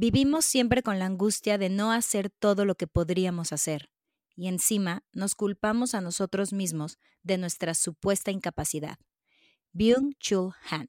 Vivimos siempre con la angustia de no hacer todo lo que podríamos hacer, y encima nos culpamos a nosotros mismos de nuestra supuesta incapacidad. Byung-Chul Han.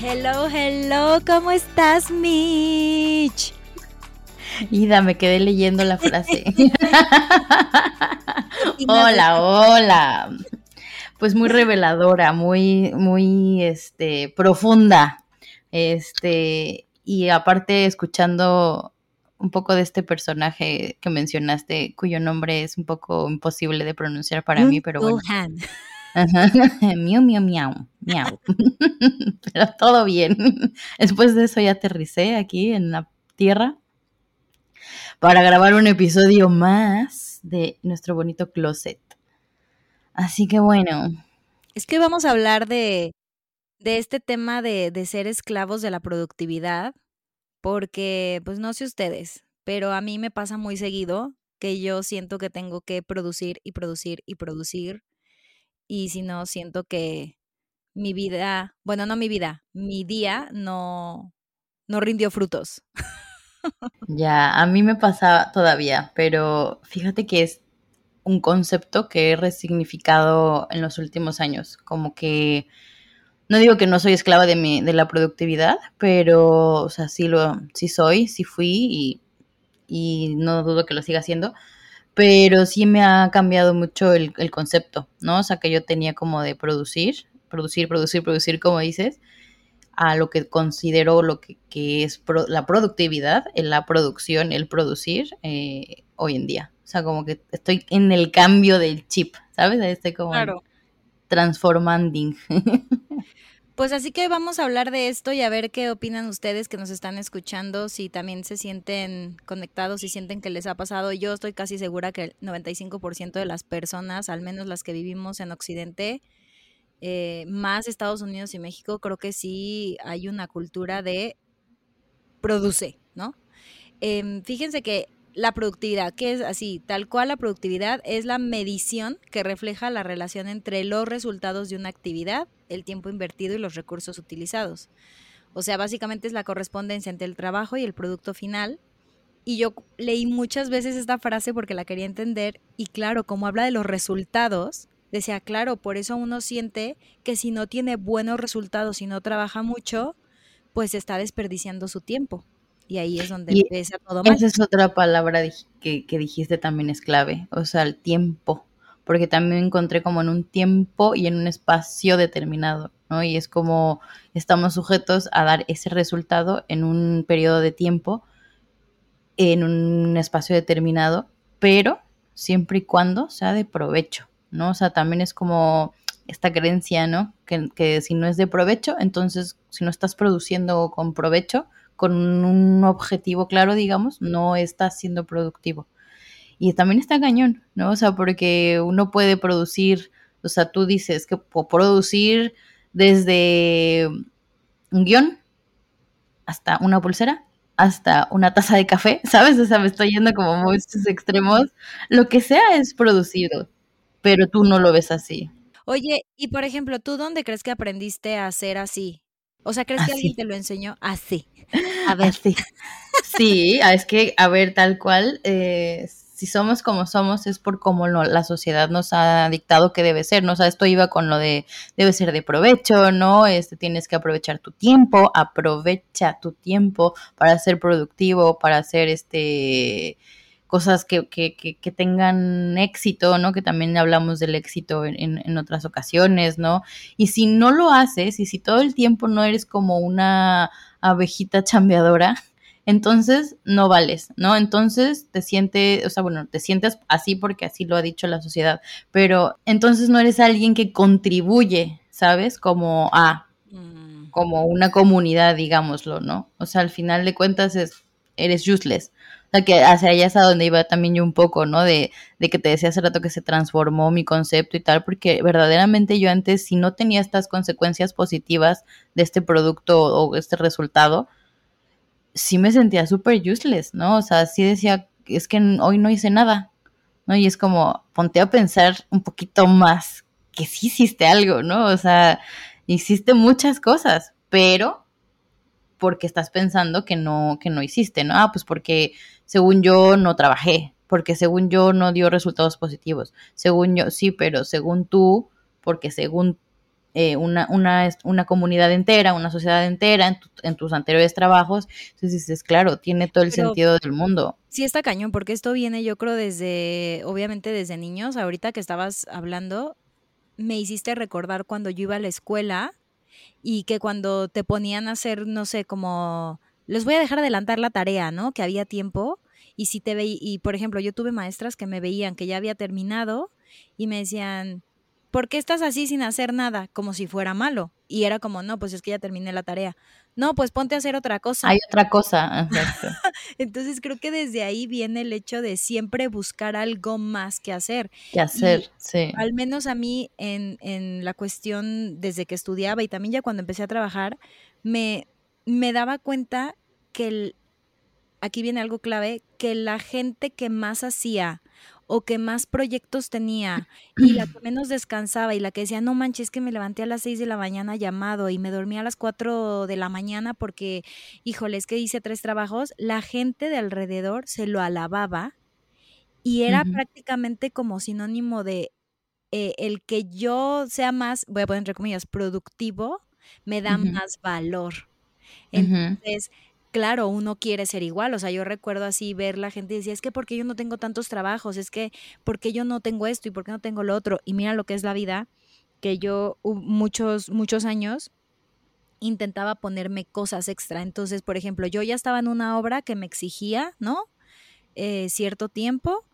Hello, hello, ¿cómo estás, Mitch? Ida, me quedé leyendo la frase. hola, hola. Pues muy reveladora, muy, muy, este, profunda. Este, y aparte escuchando un poco de este personaje que mencionaste, cuyo nombre es un poco imposible de pronunciar para mí, pero bueno. Ajá. miau, miau, miau, miau. Pero todo bien. Después de eso ya aterricé aquí en la tierra para grabar un episodio más de nuestro bonito closet. Así que bueno, Es que vamos a hablar de, de este tema de, de ser esclavos de la productividad, porque, pues no sé ustedes, pero a mí me pasa muy seguido que yo siento que tengo que producir y producir y producir, y si no, siento que mi vida, bueno, no mi vida, mi día no, no rindió frutos. ya, a mí me pasa todavía, pero fíjate que es un concepto que he resignificado en los últimos años, como que no digo que no soy esclava de mi de la productividad, pero o sea, sí lo sí soy, sí fui y y no dudo que lo siga haciendo, pero sí me ha cambiado mucho el, el concepto, ¿no? O sea, que yo tenía como de producir, producir, producir, producir, como dices, a lo que considero lo que, que es pro- la productividad, en la producción, el producir eh, hoy en día. O sea, como que estoy en el cambio del chip, ¿sabes? Estoy como en transformanding. Pues así que vamos a hablar de esto y a ver qué opinan ustedes que nos están escuchando, si también se sienten conectados, si sienten que les ha pasado. Yo estoy casi segura que el 95% de las personas, al menos las que vivimos en Occidente, eh, más Estados Unidos y México, creo que sí hay una cultura de produce, ¿no? Em, fíjense que la productividad, que es así, tal cual la productividad es la medición que refleja la relación entre los resultados de una actividad, el tiempo invertido y los recursos utilizados. O sea, básicamente es la correspondencia entre el trabajo y el producto final. Y yo leí muchas veces esta frase porque la quería entender y claro, como habla de los resultados, decía, claro, por eso uno siente que si no tiene buenos resultados y no trabaja mucho, pues está desperdiciando su tiempo. Y ahí es donde Y empieza todo mal. Esa es otra palabra que, que dijiste también es clave, o sea, el tiempo, porque también encontré como en un tiempo y en un espacio determinado, ¿no? Y es como estamos sujetos a dar ese resultado en un periodo de tiempo, en un espacio determinado, pero siempre y cuando sea de provecho, ¿no? O sea, también es como esta creencia, ¿no? Que, que si no es de provecho, entonces si no estás produciendo con provecho, con un objetivo claro, digamos, no estás siendo productivo. Y también está cañón, ¿no? O sea, porque uno puede producir, o sea, tú dices que producir desde un guion hasta una pulsera, hasta una taza de café, ¿sabes? O sea, me estoy yendo como muchos extremos. Lo que sea es producido, pero tú no lo ves así. Oye, y por ejemplo, ¿tú dónde crees que aprendiste a hacer así? O sea, ¿crees que alguien te lo enseñó así? A ver, Así. Sí, ah, es que, a ver, tal cual, eh, si somos como somos es por cómo la sociedad nos ha dictado que debe ser, ¿no? O sea, esto iba con lo de, debe ser de provecho, ¿no? Este, tienes que aprovechar tu tiempo, aprovecha tu tiempo para ser productivo, para hacer, este, cosas que, que, que, que tengan éxito, ¿no? Que también hablamos del éxito en, en, en otras ocasiones, ¿no? Y si no lo haces, y si todo el tiempo no eres como una abejita chambeadora, entonces no vales, ¿no? Entonces te sientes, o sea, bueno, te sientes así porque así lo ha dicho la sociedad, pero entonces no eres alguien que contribuye, ¿sabes? Como a, mm, como una comunidad, digámoslo, ¿no? O sea, al final de cuentas es, eres useless. Sea, que hacia allá es a donde iba también yo un poco, ¿no? De, de que te decía hace rato que se transformó mi concepto y tal, porque verdaderamente yo antes, si no tenía estas consecuencias positivas de este producto o este resultado, sí me sentía súper useless, ¿no? O sea, sí decía, es que hoy no hice nada, ¿no? Y es como, ponte a pensar un poquito más, que sí hiciste algo, ¿no? O sea, hiciste muchas cosas, pero porque estás pensando que no, que no hiciste, ¿no? Ah, pues porque según yo no trabajé, porque según yo no dio resultados positivos, según yo sí, pero según tú, porque según eh, una, una, una, comunidad entera, una sociedad entera en, tus anteriores trabajos. Entonces dices, claro, tiene todo el sentido del mundo. Sí, está cañón, porque esto viene, yo creo, desde, obviamente desde niños. Ahorita que estabas hablando, me hiciste recordar cuando yo iba a la escuela y que cuando te ponían a hacer, no sé, como, les voy a dejar adelantar la tarea, ¿no? Que había tiempo. Y si te veí, y por ejemplo, yo tuve maestras que me veían que ya había terminado y me decían, ¿por qué estás así sin hacer nada? Como si fuera malo. Y era como, no, pues es que ya terminé la tarea. No, pues ponte a hacer otra cosa. Hay otra cosa. Entonces creo que desde ahí viene el hecho de siempre buscar algo más que hacer. Que hacer, sí. Al menos a mí en, en, la cuestión desde que estudiaba y también ya cuando empecé a trabajar, me, me daba cuenta que el, aquí viene algo clave, que la gente que más hacía o que más proyectos tenía y la que menos descansaba y la que decía, no manches, que me levanté a las 6 de la mañana llamado y me dormí a las 4 de la mañana porque, híjole, es que hice tres trabajos, la gente de alrededor se lo alababa y era prácticamente como sinónimo de eh, el que yo sea más, voy a poner entre comillas, productivo, me da más valor. Entonces, claro, uno quiere ser igual. O sea, yo recuerdo así ver la gente y decía, es que porque yo no tengo tantos trabajos, es que porque yo no tengo esto y porque no tengo lo otro. Y mira lo que es la vida, que yo muchos, muchos años intentaba ponerme cosas extra. Entonces, por ejemplo, yo ya estaba en una obra que me exigía, ¿no? Eh, cierto tiempo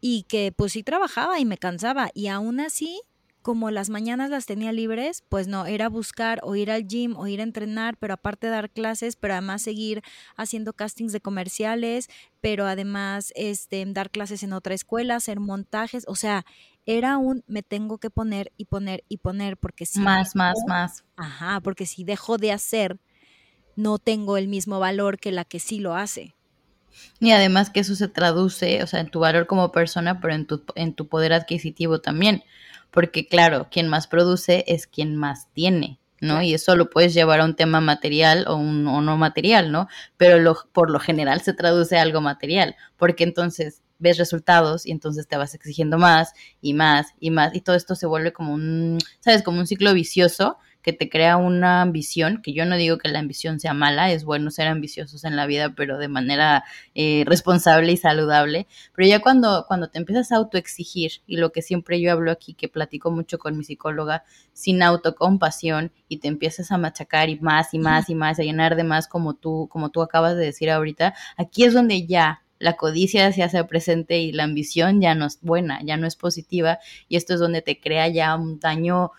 y que pues sí trabajaba y me cansaba y aún así como las mañanas las tenía libres, pues no, era buscar o ir al gym o ir a entrenar, pero aparte dar clases, pero además seguir haciendo castings de comerciales, pero además este, dar clases en otra escuela, hacer montajes, o sea, era un me tengo que poner y poner y poner porque si... Más, más, más. Ajá, porque si dejo de hacer, no tengo el mismo valor que la que sí lo hace. Y además que eso se traduce, o sea, en tu valor como persona, pero en tu, en tu poder adquisitivo también porque claro, quien más produce es quien más tiene, ¿no? Y eso lo puedes llevar a un tema material o, un, o no material, ¿no? Pero lo, por lo general se traduce a algo material, porque entonces ves resultados y entonces te vas exigiendo más y más y más y todo esto se vuelve como un, ¿sabes? Como un ciclo vicioso que te crea una ambición, que yo no digo que la ambición sea mala, es bueno ser ambiciosos en la vida, pero de manera eh, responsable y saludable, pero ya cuando, cuando te empiezas a autoexigir, y lo que siempre yo hablo aquí, que platico mucho con mi psicóloga, sin autocompasión, y te empiezas a machacar y más y más y más, a llenar de más como tú, como tú acabas de decir ahorita, aquí es donde ya la codicia se hace presente y la ambición ya no es buena, ya no es positiva, y esto es donde te crea ya un daño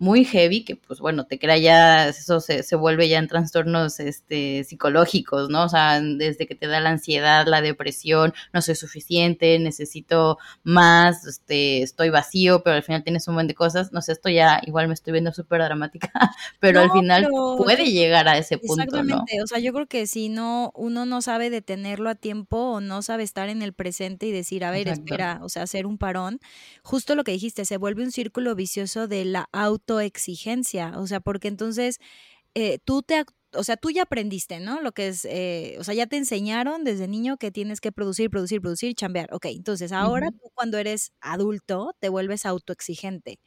muy heavy, que pues bueno, te crea ya, eso se, se, vuelve ya en trastornos este, psicológicos, ¿no? O sea, desde que te da la ansiedad, la depresión, no soy suficiente, necesito más, este, estoy vacío, pero al final tienes un buen de cosas, no sé, esto ya igual me estoy viendo súper dramática, pero al final puede llegar a ese punto, Exactamente, o sea, yo creo que si no, uno no sabe detenerlo a tiempo o no sabe estar en el presente y decir, a ver, espera, o sea, hacer un parón, justo lo que dijiste, se vuelve un círculo vicioso de la auto exigencia, o sea, porque entonces eh, tú te, o sea, tú ya aprendiste, ¿no? Lo que es, eh, o sea, ya te enseñaron desde niño que tienes que producir, producir, producir chambear. Ok, entonces ahora tú cuando eres adulto te vuelves autoexigente.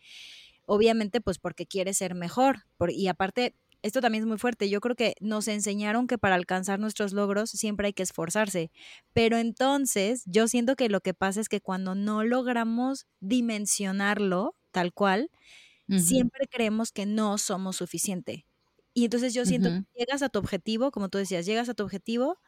Obviamente, pues porque quieres ser mejor. y aparte, esto también es muy fuerte. Yo creo que nos enseñaron que para alcanzar nuestros logros siempre hay que esforzarse. Pero entonces yo siento que lo que pasa es que cuando no logramos dimensionarlo tal cual, siempre creemos que no somos suficiente. Y entonces yo siento que llegas a tu objetivo, como tú decías, llegas a tu objetivo,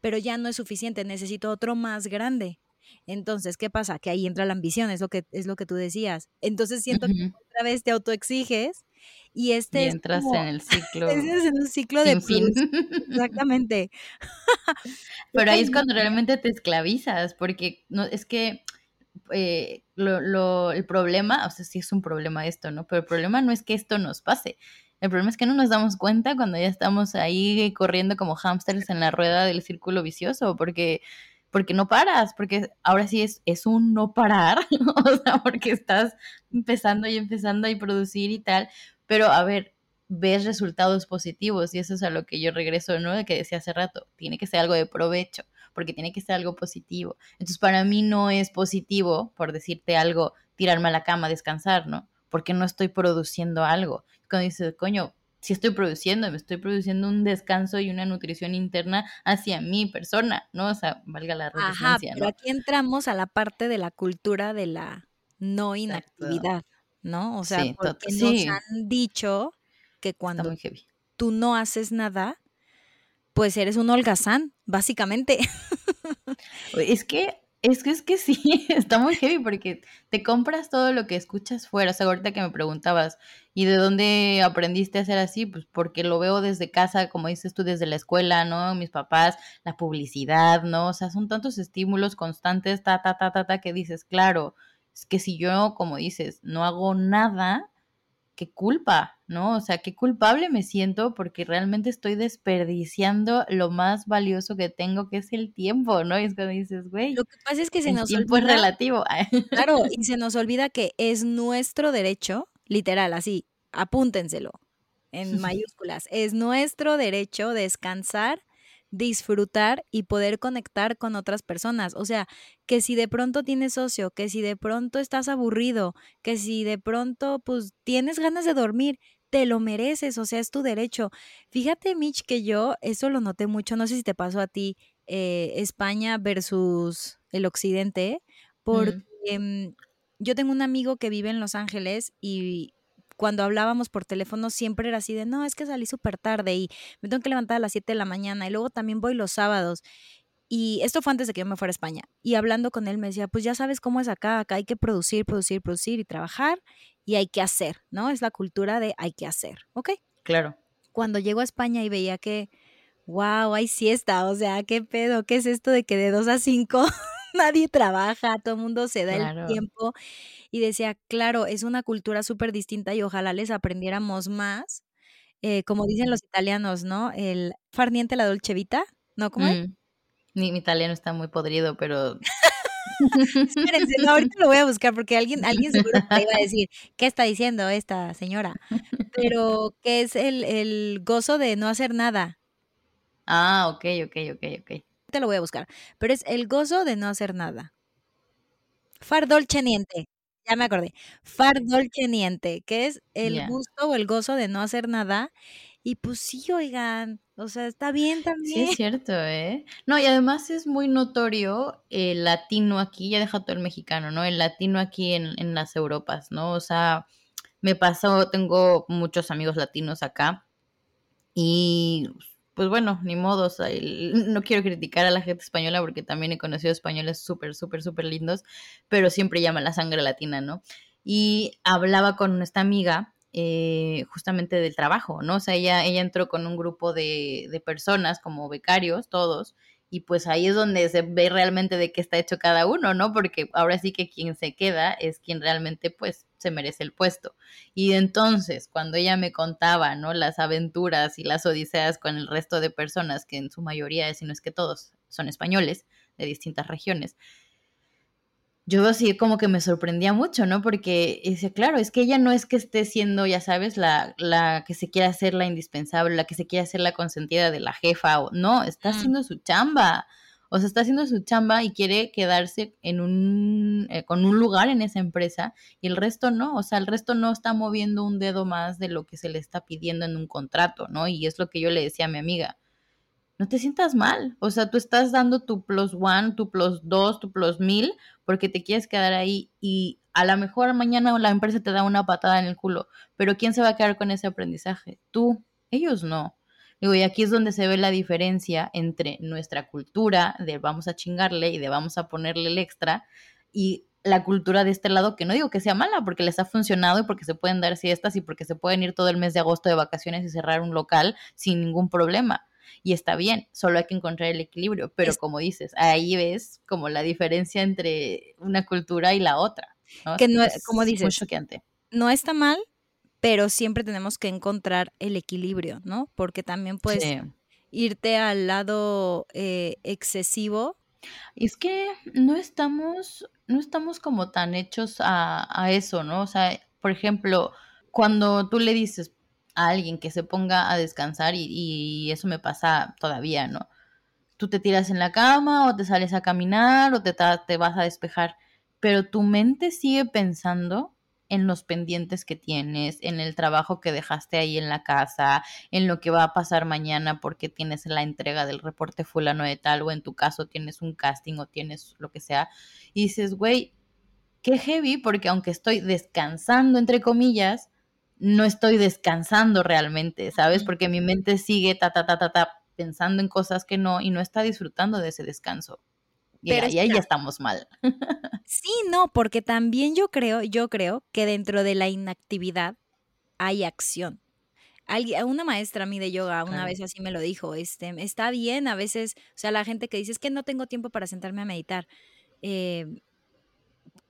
pero ya no es suficiente, necesito otro más grande. Entonces, ¿qué pasa? Que ahí entra la ambición, es lo que, es lo que tú decías. Entonces siento que otra vez te autoexiges Y este y entras en el ciclo. Entras en un ciclo de fin. Exactamente. Pero ahí es cuando realmente te esclavizas, porque no, es que eh, lo, el problema, o sea, sí es un problema esto, ¿no? Pero el problema no es que esto nos pase. El problema es que no nos damos cuenta cuando ya estamos ahí corriendo como hámsters en la rueda del círculo vicioso, porque porque no paras, porque ahora sí es, es un no parar, o sea, porque estás empezando y empezando a producir y tal, pero a ver, ves resultados positivos y eso es a lo que yo regreso, ¿no? De que decía hace rato, tiene que ser algo de provecho, porque tiene que ser algo positivo. Entonces, para mí no es positivo, por decirte algo, tirarme a la cama, descansar, ¿no? Porque no estoy produciendo algo. Cuando dices, coño, si estoy produciendo, me estoy produciendo un descanso y una nutrición interna hacia mi persona, ¿no? O sea, valga la redundancia, Ajá, pero aquí entramos a la parte de la cultura de la no inactividad, ¿no? O sea, Sí, porque sí. nos han dicho que cuando tú no haces nada, pues eres un holgazán, básicamente. Es que, es que, es que sí, está muy heavy porque te compras todo lo que escuchas fuera. O sea, ahorita que me preguntabas, ¿y de dónde aprendiste a ser así? Pues porque lo veo desde casa, como dices tú, desde la escuela, ¿no? Mis papás, la publicidad, ¿no? O sea, son tantos estímulos constantes, ta, ta, ta, ta, ta, que dices, claro, es que si yo, como dices, no hago nada, qué culpa, ¿no? O sea, qué culpable me siento porque realmente estoy desperdiciando lo más valioso que tengo, que es el tiempo, ¿no? Y es cuando dices, güey, Lo que pasa es que se nos tiempo es relativo. claro, y se nos olvida que es nuestro derecho, literal, así, apúntenselo en mayúsculas, es nuestro derecho descansar, disfrutar y poder conectar con otras personas. O sea, que si de pronto tienes socio, que si de pronto estás aburrido, que si de pronto pues tienes ganas de dormir, te lo mereces, o sea, es tu derecho. Fíjate, Mitch, que yo eso lo noté mucho, no sé si te pasó a ti, eh, España versus el occidente, porque Mm, yo tengo un amigo que vive en Los Ángeles y cuando hablábamos por teléfono siempre era así de, no, es que salí súper tarde y me tengo que levantar a las 7 de la mañana y luego también voy los sábados. Y esto fue antes de que yo me fuera a España. Y hablando con él me decía, pues ya sabes cómo es acá, acá hay que producir, producir, producir y trabajar y hay que hacer, ¿no? Es la cultura de hay que hacer, ¿ok? claro. Cuando llego a España y veía que, wow, hay siesta, o sea, ¿qué pedo? ¿Qué es esto de que de 2 a 5 nadie trabaja, todo el mundo se da Claro. el tiempo? Y decía, claro, es una cultura súper distinta y ojalá les aprendiéramos más. Eh, como dicen los italianos, ¿no? El far niente la dolce vita, ¿no? ¿Cómo es? Mm, Mi, mi italiano está muy podrido, pero Espérense, no, ahorita lo voy a buscar porque alguien, alguien seguro me iba a decir, ¿qué está diciendo esta señora? Pero que es el, el gozo de no hacer nada. Ah, ok, ok, ok, ok. Te lo voy a buscar. Pero es el gozo de no hacer nada. Far dolce niente. Ya me acordé. Far dolce niente, que es el gusto o el gozo de no hacer nada. Y pues sí, oigan, o sea, está bien Sí, también. es cierto, ¿eh? No, y además es muy notorio el latino aquí, ya deja todo el mexicano, ¿no? El latino aquí en, en las Europas, ¿no? O sea, me pasó, tengo muchos amigos latinos acá y pues bueno, ni modo, o sea, no quiero criticar a la gente española porque también he conocido españoles súper, súper, súper lindos, pero siempre llama la sangre latina, ¿no? Y hablaba con esta amiga eh, justamente del trabajo, ¿no? O sea, ella, ella entró con un grupo de personas como becarios, todos, y pues ahí es donde se ve realmente de qué está hecho cada uno, ¿no? Porque ahora sí que quien se queda es quien realmente pues se merece el puesto. Y entonces, cuando ella me contaba, ¿no? Las aventuras y las odiseas con el resto de personas, que en su mayoría, si no es que todos, son españoles de distintas regiones, yo así como que me sorprendía mucho, ¿no? Porque dice, claro, es que ella no es que esté siendo, ya sabes, la, la que se quiera hacer la indispensable, la que se quiera hacer la consentida de la jefa, o no, está Mm. haciendo su chamba. O sea, está haciendo su chamba y quiere quedarse en un, eh, con un lugar en esa empresa y el resto no. O sea, el resto no está moviendo un dedo más de lo que se le está pidiendo en un contrato, ¿no? Y es lo que yo le decía a mi amiga no te sientas mal. O sea, tú estás dando tu plus one, tu plus dos, tu plus mil, porque te quieres quedar ahí y a lo mejor mañana la empresa te da una patada en el culo. Pero ¿quién se va a quedar con ese aprendizaje? Tú, ellos no. Digo, y aquí es donde se ve la diferencia entre nuestra cultura de vamos a chingarle y de vamos a ponerle el extra y la cultura de este lado, que no digo que sea mala, porque les ha funcionado y porque se pueden dar siestas y porque se pueden ir todo el mes de agosto de vacaciones y cerrar un local sin ningún problema. Y está bien, solo hay que encontrar el equilibrio. Pero como dices, ahí ves como la diferencia entre una cultura y la otra. Que no, es, como dices, no está mal, pero siempre tenemos que encontrar el equilibrio, ¿no? Porque también puedes irte al lado eh, excesivo. Es que no estamos, no estamos como tan hechos a, eso, ¿no? O sea, por ejemplo, cuando tú le dices a alguien que se ponga a descansar, y, y eso me pasa todavía, ¿no? Tú te tiras en la cama o te sales a caminar o te, te vas a despejar, pero tu mente sigue pensando en los pendientes que tienes, en el trabajo que dejaste ahí en la casa, en lo que va a pasar mañana porque tienes la entrega del reporte fulano de tal, o en tu caso tienes un casting o tienes lo que sea, y dices, güey, qué heavy, porque aunque estoy descansando, entre comillas, no estoy descansando realmente, ¿sabes? Porque mi mente sigue ta, ta, ta, ta, ta, pensando en cosas que no y no está disfrutando de ese descanso. Y ahí ya estamos mal. Sí, no, porque también yo creo, yo creo que dentro de la inactividad hay acción. Alguien, una maestra a mí de yoga una vez así me lo dijo, este, está bien a veces, o sea, la gente que dice es que no tengo tiempo para sentarme a meditar. Eh,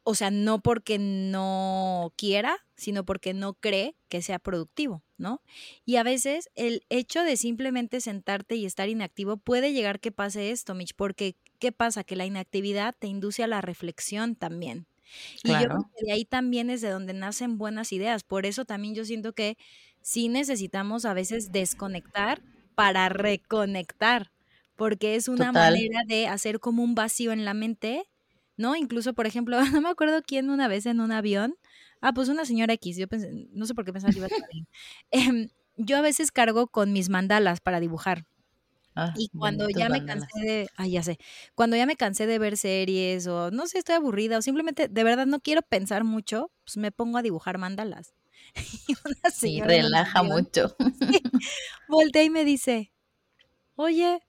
o sea, no porque no quiera, sino porque no cree que sea productivo, ¿no? Y a veces el hecho de simplemente sentarte y estar inactivo puede llegar que pase esto, Mitch, porque ¿qué pasa? Que la inactividad te induce a la reflexión también. Y yo creo que de ahí también es de donde nacen buenas ideas. Por eso también yo siento que sí necesitamos a veces desconectar para reconectar, porque es una manera de hacer como un vacío en la mente, ¿no? Incluso, por ejemplo, no me acuerdo quién una vez en un avión, ah, pues una señora X, yo pensé, no sé por qué pensaba que iba a estar bien. Em, yo a veces cargo con mis mandalas para dibujar. Ah, y cuando ya me cansé de, ay, ya sé, cuando ya me cansé de ver series o no sé, estoy aburrida o simplemente de verdad no quiero pensar mucho, pues me pongo a dibujar mandalas. y una sí, relaja mucho. voltea y me dice, oye,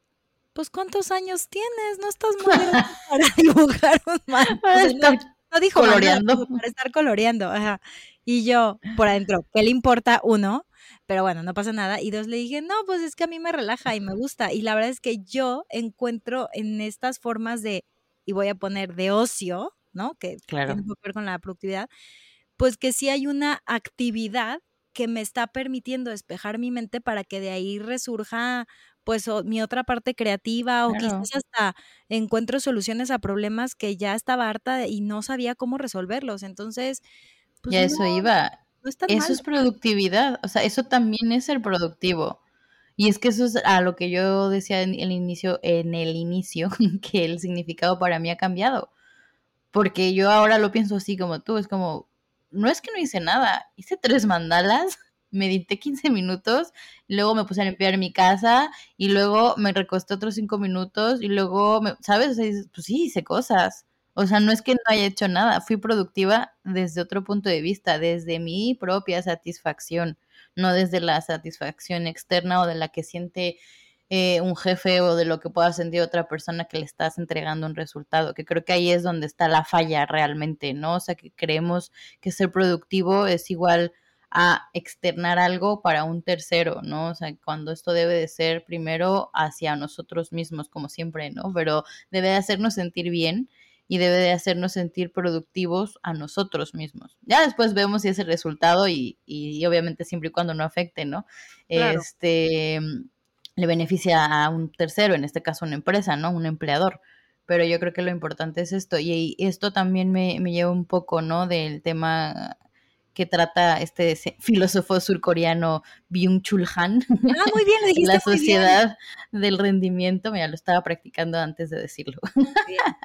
pues ¿cuántos años tienes? No estás muy para dibujar un mandala. no, dijo coloreando. para estar coloreando. Ajá. Y yo, por adentro, ¿qué le importa? Uno, pero bueno, no pasa nada. Y dos, le dije, no, pues es que a mí me relaja y me gusta. Y la verdad es que yo encuentro en estas formas de, y voy a poner de ocio, ¿no? Que tiene que ver con la productividad, pues que sí hay una actividad que me está permitiendo despejar mi mente para que de ahí resurja pues mi otra parte creativa o quizás hasta encuentro soluciones a problemas que ya estaba harta y no sabía cómo resolverlos. Entonces, pues, ya eso iba eso es productividad, o sea, eso también es ser productivo. Y es que eso es a lo que yo decía en el inicio, en el inicio, que el significado para mí ha cambiado. Porque yo ahora lo pienso así como tú, es como, no es que no hice nada, hice tres mandalas, medité 15 minutos, luego me puse a limpiar mi casa y luego me recosté otros cinco minutos y luego, me, ¿sabes? pues sí, hice cosas. O sea, no es que no haya hecho nada, fui productiva desde otro punto de vista, desde mi propia satisfacción, no desde la satisfacción externa o de la que siente eh, un jefe o de lo que pueda sentir otra persona que le estás entregando un resultado, que creo que ahí es donde está la falla realmente, ¿no? O sea, que creemos que ser productivo es igual a externar algo para un tercero, ¿no? O sea, cuando esto debe de ser primero hacia nosotros mismos, como siempre, ¿no? Pero debe de hacernos sentir bien y debe de hacernos sentir productivos a nosotros mismos. Ya después vemos si es el resultado y, y obviamente siempre y cuando no afecte, ¿no? Este le beneficia a un tercero, en este caso una empresa, ¿no? Un empleador. Pero yo creo que lo importante es esto. Y esto también me, me lleva un poco, ¿no? Del tema que trata este filósofo surcoreano Byung-Chul Han. Ah, muy bien, La sociedad del rendimiento, mira, lo estaba practicando antes de decirlo.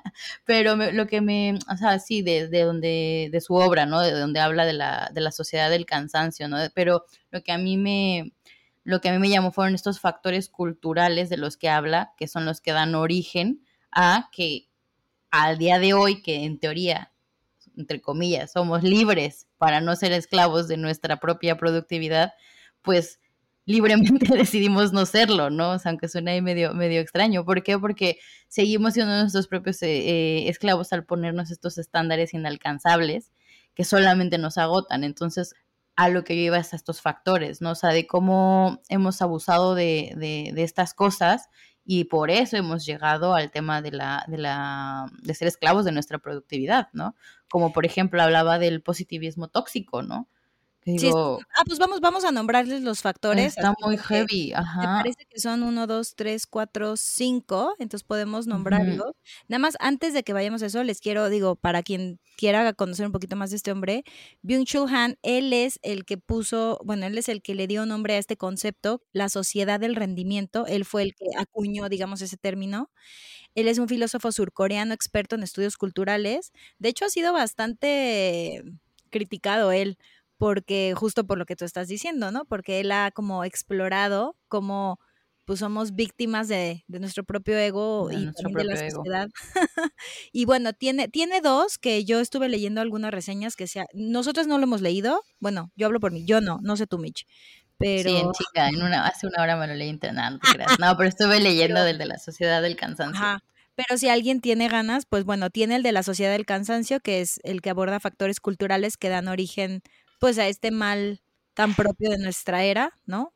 Pero lo que me, o sea, sí, de, de, donde, de su obra, ¿no? De donde habla de la, de la sociedad del cansancio, ¿no? Pero lo que a mí me, lo que a mí me llamó fueron estos factores culturales de los que habla, que son los que dan origen a que al día de hoy, que en teoría entre comillas, somos libres para no ser esclavos de nuestra propia productividad, pues libremente decidimos no serlo, ¿no? Aunque suene medio, medio extraño. ¿Por qué? Porque seguimos siendo nuestros propios eh, eh, esclavos al ponernos estos estándares inalcanzables que solamente nos agotan. Entonces, a lo que lleva es a estos factores, ¿no? O sea, de cómo hemos abusado de, de estas cosas y por eso hemos llegado al tema de la, de la, de ser esclavos de nuestra productividad, ¿no? Como por ejemplo hablaba del positivismo tóxico, ¿no? Ah, pues vamos, vamos a nombrarles los factores. Está muy heavy, ajá. Me parece que son uno, dos, tres, cuatro, cinco, entonces podemos nombrarlos. Nada más, antes de que vayamos a eso, les quiero, digo, para quien quiera conocer un poquito más de este hombre, Byung-Chul Han, él es el que puso, bueno, él es el que le dio nombre a este concepto, la sociedad del rendimiento, él fue el que acuñó, digamos, ese término. Él es un filósofo surcoreano experto en estudios culturales. De hecho, ha sido bastante criticado él porque justo por lo que tú estás diciendo, ¿no? Porque él ha como explorado cómo pues somos víctimas de, nuestro propio ego y de la sociedad. y bueno, tiene, tiene dos que yo estuve leyendo algunas reseñas que sea, nosotros no lo hemos leído, bueno, yo hablo por mí, yo no, no sé tú, Mitch. Pero... Sí, en chica, en una, hace una hora me lo leí internado, no, no pero estuve leyendo del de la sociedad del cansancio. Ajá. Pero si alguien tiene ganas, pues bueno, tiene el de la sociedad del cansancio, que es el que aborda factores culturales que dan origen pues a este mal tan propio de nuestra era, ¿no?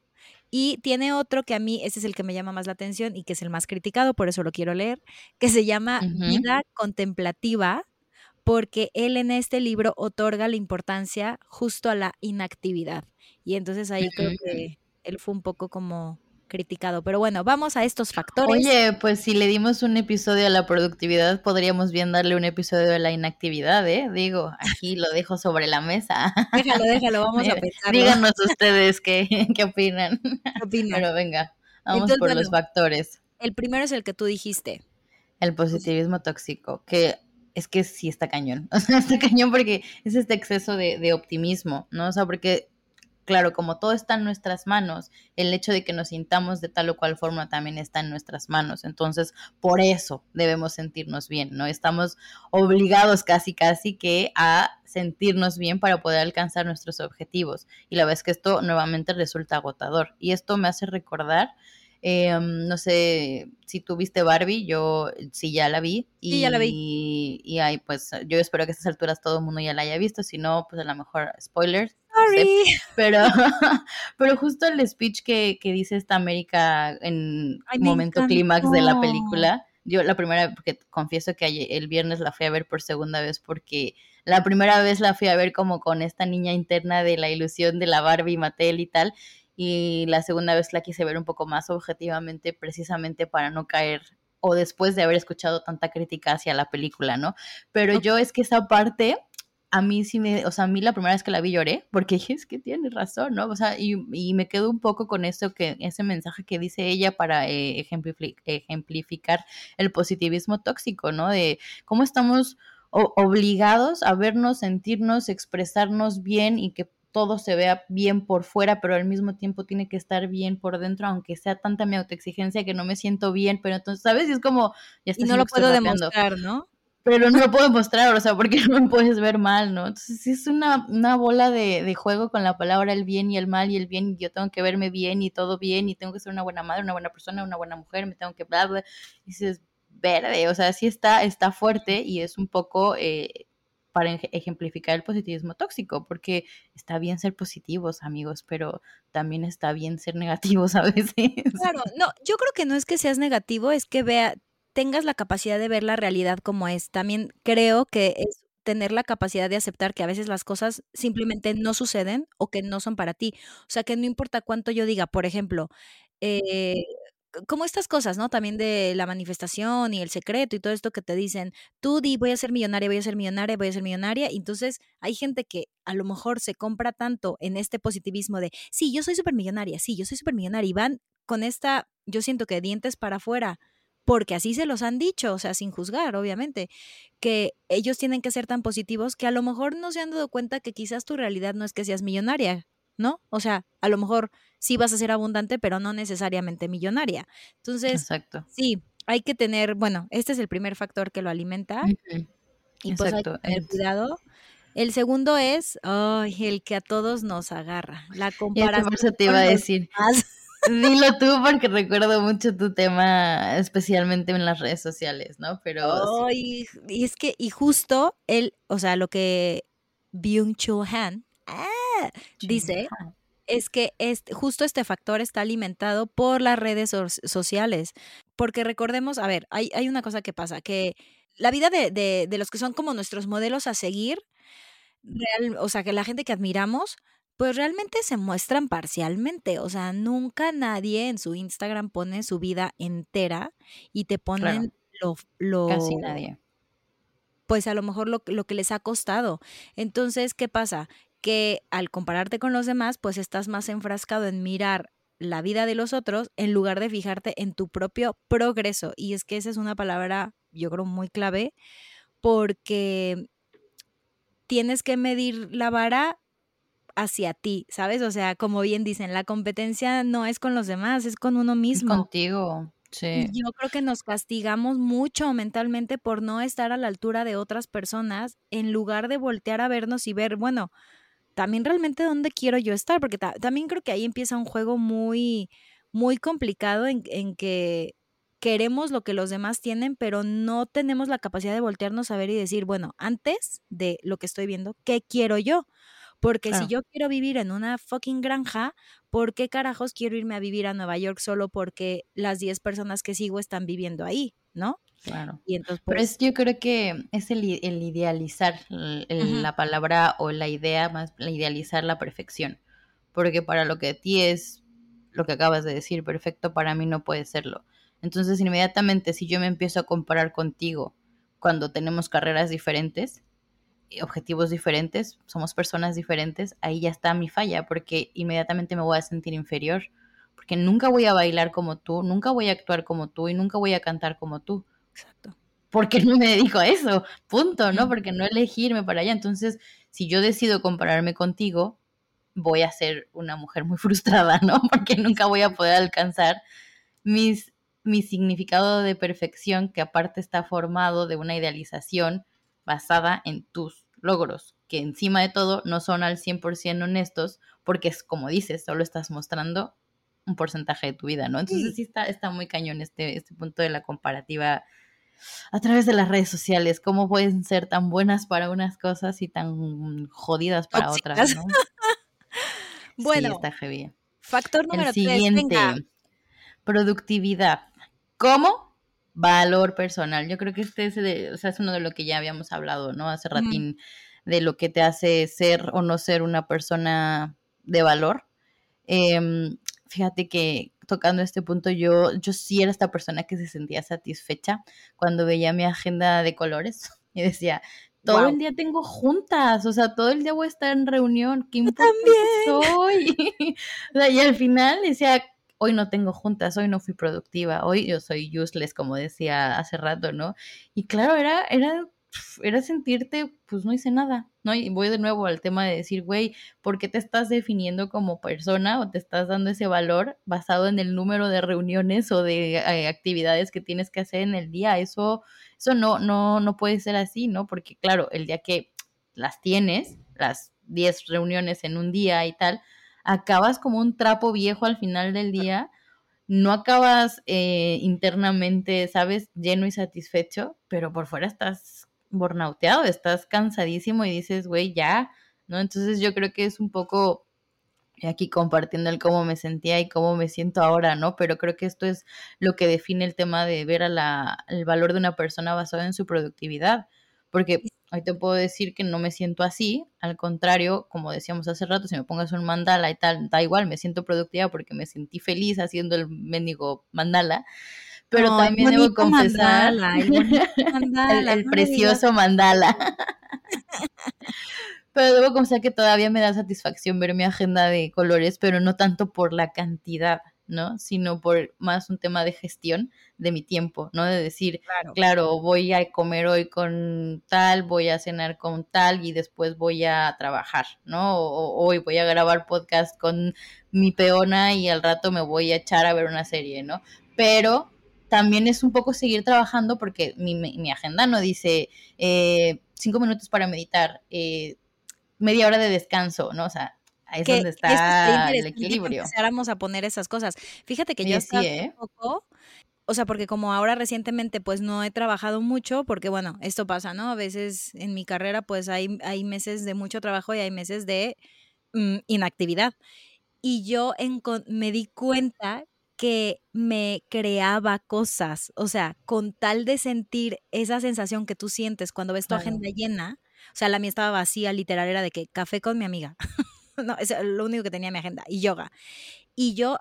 Y tiene otro que a mí, ese es el que me llama más la atención y que es el más criticado, por eso lo quiero leer, que se llama Vida Contemplativa, porque él en este libro otorga la importancia justo a la inactividad. Y entonces ahí creo que él fue un poco como criticado. Pero bueno, vamos a estos factores. Oye, pues si le dimos un episodio a la productividad, podríamos bien darle un episodio a la inactividad, ¿eh? Digo, aquí lo dejo sobre la mesa. Déjalo, déjalo, vamos a pensar. Díganos ustedes qué, qué opinan. Pero venga, vamos por los factores. El primero es el que tú dijiste. El positivismo tóxico, que es que sí está cañón. O sea, está cañón porque es este exceso de, de optimismo, ¿no? O sea, porque claro, como todo está en nuestras manos, el hecho de que nos sintamos de tal o cual forma también está en nuestras manos. Entonces, por eso debemos sentirnos bien, ¿no? Estamos obligados casi, casi que a sentirnos bien para poder alcanzar nuestros objetivos. Y la verdad es que esto nuevamente resulta agotador. Y esto me hace recordar Em, no sé si tú viste Barbie, yo sí ya la vi. Y, ya la vi. Y, ahí, pues yo espero que a estas alturas todo el mundo ya la haya visto, si no, pues a lo mejor spoilers. Sorry. pero, pero justo el speech que, que dice esta América en momento clímax de la película, yo la primera, porque confieso que el viernes la fui a ver por segunda vez porque la primera vez la fui a ver como con esta niña interna de la ilusión de la Barbie Mattel y tal, y la segunda vez la quise ver un poco más objetivamente precisamente para no caer o después de haber escuchado tanta crítica hacia la película, ¿no? Pero yo es que esa parte a mí sí me, o sea, a mí la primera vez que la vi lloré, porque es que tiene razón, ¿no? O sea, y, y, me quedo un poco con eso, que ese mensaje que dice ella para eh, ejemplificar el positivismo tóxico, ¿no? De cómo estamos obligados a vernos, sentirnos, expresarnos bien y que todo se vea bien por fuera, pero al mismo tiempo tiene que estar bien por dentro, aunque sea tanta mi autoexigencia que no me siento bien, pero entonces, ¿sabes? Y es como, ya y no lo puedo demostrar, ¿no? Pero no lo puedo mostrar, o sea, porque no me puedes ver mal, ¿no? Entonces es una, una bola de, de, juego con la palabra el bien y el mal y el bien, y yo tengo que verme bien y todo bien, y tengo que ser una buena madre, una buena persona, una buena mujer, me tengo que bla, bla, y dices, verde, o sea, sí está, está fuerte y es un poco... Eh, para ejemplificar el positivismo tóxico, porque está bien ser positivos, amigos, pero también está bien ser negativos a veces. Claro, no, yo creo que no es que seas negativo, es que vea, tengas la capacidad de ver la realidad como es. También creo que es tener la capacidad de aceptar que a veces las cosas simplemente no suceden o que no son para ti. O sea, que no importa cuánto yo diga, por ejemplo, eh, como estas cosas, ¿no? También de la manifestación y el secreto y todo esto que te dicen, tú di, voy a ser millonaria, voy a ser millonaria, voy a ser millonaria. Entonces hay gente que a lo mejor se compra tanto en este positivismo de, sí, yo soy súper millonaria, sí, yo soy súper millonaria. Y van con esta, yo siento que dientes para afuera, porque así se los han dicho, o sea, sin juzgar, obviamente, que ellos tienen que ser tan positivos que a lo mejor no se han dado cuenta que quizás tu realidad no es que seas millonaria, ¿no? O sea, a lo mejor sí vas a ser abundante, pero no necesariamente millonaria. Entonces, Exacto. sí, hay que tener, bueno, este es el primer factor que lo alimenta. Y pues hay que tener cuidado. El segundo es ay, el que a todos nos agarra, la comparación por eso te iba a decir. Dilo tú porque recuerdo mucho tu tema, especialmente en las redes sociales, ¿no? Pero sí. Y es que, y justo él, o sea, lo que Byung-Chul Han ah, dice es que justo este factor está alimentado por las redes so- sociales. Porque recordemos, a ver, hay, hay una cosa que pasa, que la vida de, de- de los que son como nuestros modelos a seguir, real, o sea, que la gente que admiramos, pues realmente se muestran parcialmente. O sea, nunca nadie en su Instagram pone su vida entera y te Claro, ponen lo, casi nadie. pues a lo mejor lo, lo que les ha costado. Entonces, ¿qué pasa? Que al compararte con los demás, pues estás más enfrascado en mirar la vida de los otros en lugar de fijarte en tu propio progreso. Y es que esa es una palabra, yo creo, muy clave, porque tienes que medir la vara hacia ti, ¿sabes? O sea, como bien dicen, la competencia no es con los demás, es con uno Es mismo. contigo, sí, yo creo que nos castigamos mucho mentalmente por no estar a la altura de otras personas en lugar de voltear a vernos y ver, bueno, también realmente dónde quiero yo estar, porque ta- también creo que ahí empieza un juego muy, muy complicado en, en que queremos lo que los demás tienen, pero no tenemos la capacidad de voltearnos a ver y decir, bueno, antes de lo que estoy viendo, ¿qué quiero yo? Porque si yo quiero vivir en una fucking granja, ¿por qué carajos quiero irme a vivir a Nueva York solo porque las 10 personas que sigo están viviendo ahí, ¿no? claro. Y entonces, Pero es, pues, yo creo que es el, idealizar el- el- ujú, la palabra o la idea, más la idealizar la perfección. Porque para lo que a ti es lo que acabas de decir, perfecto, para mí no puede serlo. Entonces, inmediatamente, si yo me empiezo a comparar contigo cuando tenemos carreras diferentes, objetivos diferentes, somos personas diferentes, ahí ya está mi falla, porque inmediatamente me voy a sentir inferior. Porque nunca voy a bailar como tú, nunca voy a actuar como tú y nunca voy a cantar como tú exacto. porque no me dedico a eso, punto, ¿no? Porque no elegí irme para allá. Entonces, si yo decido compararme contigo, voy a ser una mujer muy frustrada, ¿no? Porque nunca voy a poder alcanzar mis, mi significado de perfección, que aparte está formado de una idealización basada en tus logros, que encima de todo no son al 100% honestos, porque es como dices, solo estás mostrando un porcentaje de tu vida, ¿no? Entonces Sí, sí está, está muy cañón este, este punto de la comparativa a través de las redes sociales, cómo pueden ser tan buenas para unas cosas y tan jodidas para otras. ¿no? Sí, Bueno, está heavy. factor El número tres, siguiente, venga. productividad. ¿Cómo? Valor personal. Yo creo que este es, de, o sea, es uno de lo que ya habíamos hablado, ¿no? Hace ratín, de lo que te hace ser o no ser una persona de valor. Em, fíjate que tocando este punto, yo, yo sí era esta persona que se sentía satisfecha cuando veía mi agenda de colores y decía, todo el Wow. día tengo juntas, o sea, todo el día voy a estar en reunión, qué también. soy. O sea, y al final decía, hoy no tengo juntas, hoy no fui productiva, hoy yo soy useless, como decía hace rato, ¿no? Y claro, era, era, era sentirte, pues no hice nada, ¿no? Y voy de nuevo al tema de decir, güey, ¿por qué te estás definiendo como persona o te estás dando ese valor basado en el número de reuniones o de eh, actividades que tienes que hacer en el día? Eso, eso no, no, no puede ser así, ¿no? Porque claro, el día que las tienes, las 10 reuniones en un día y tal, acabas como un trapo viejo al final del día, no acabas eh, internamente, ¿sabes? Lleno y satisfecho, pero por fuera estás burnouteado, estás cansadísimo y dices, güey, ya, ¿no? Entonces yo creo que es un poco y aquí compartiendo el cómo me sentía y cómo me siento ahora, ¿no? Pero creo que esto es lo que define el tema de ver a la, el valor de una persona basado en su productividad. Porque hoy te puedo decir que no me siento así, al contrario, como decíamos hace rato, si me pongas un mandala y tal, da igual, me siento productiva porque me sentí feliz haciendo el mendigo mandala. Pero No, también debo confesar mandala, el mandala, el precioso mandala. Pero debo confesar que todavía me da satisfacción ver mi agenda de colores, pero no tanto por la cantidad, ¿no? Sino por más un tema de gestión de mi tiempo, ¿no? De decir, Claro. claro, voy a comer hoy con tal, voy a cenar con tal y después voy a trabajar, ¿no? O, o hoy voy a grabar podcast con mi peona y al rato me voy a echar a ver una serie, ¿no? Pero también es un poco seguir trabajando porque mi, mi agenda no dice eh, cinco minutos para meditar, eh, media hora de descanso, ¿no? O sea, ahí es donde está el equilibrio. empezáramos a poner esas cosas. Fíjate que yo sí, ¿eh? poco, o sea, porque como ahora recientemente pues no he trabajado mucho, porque bueno, esto pasa, ¿no? A veces en mi carrera pues hay, hay meses de mucho trabajo y hay meses de mm, inactividad. Y yo me di cuenta que me creaba cosas, o sea, con tal de sentir esa sensación que tú sientes cuando ves tu agenda llena, o sea, la mía estaba vacía, literal, era de que café con mi amiga. no, es lo único que tenía en mi agenda, y yoga. Y yo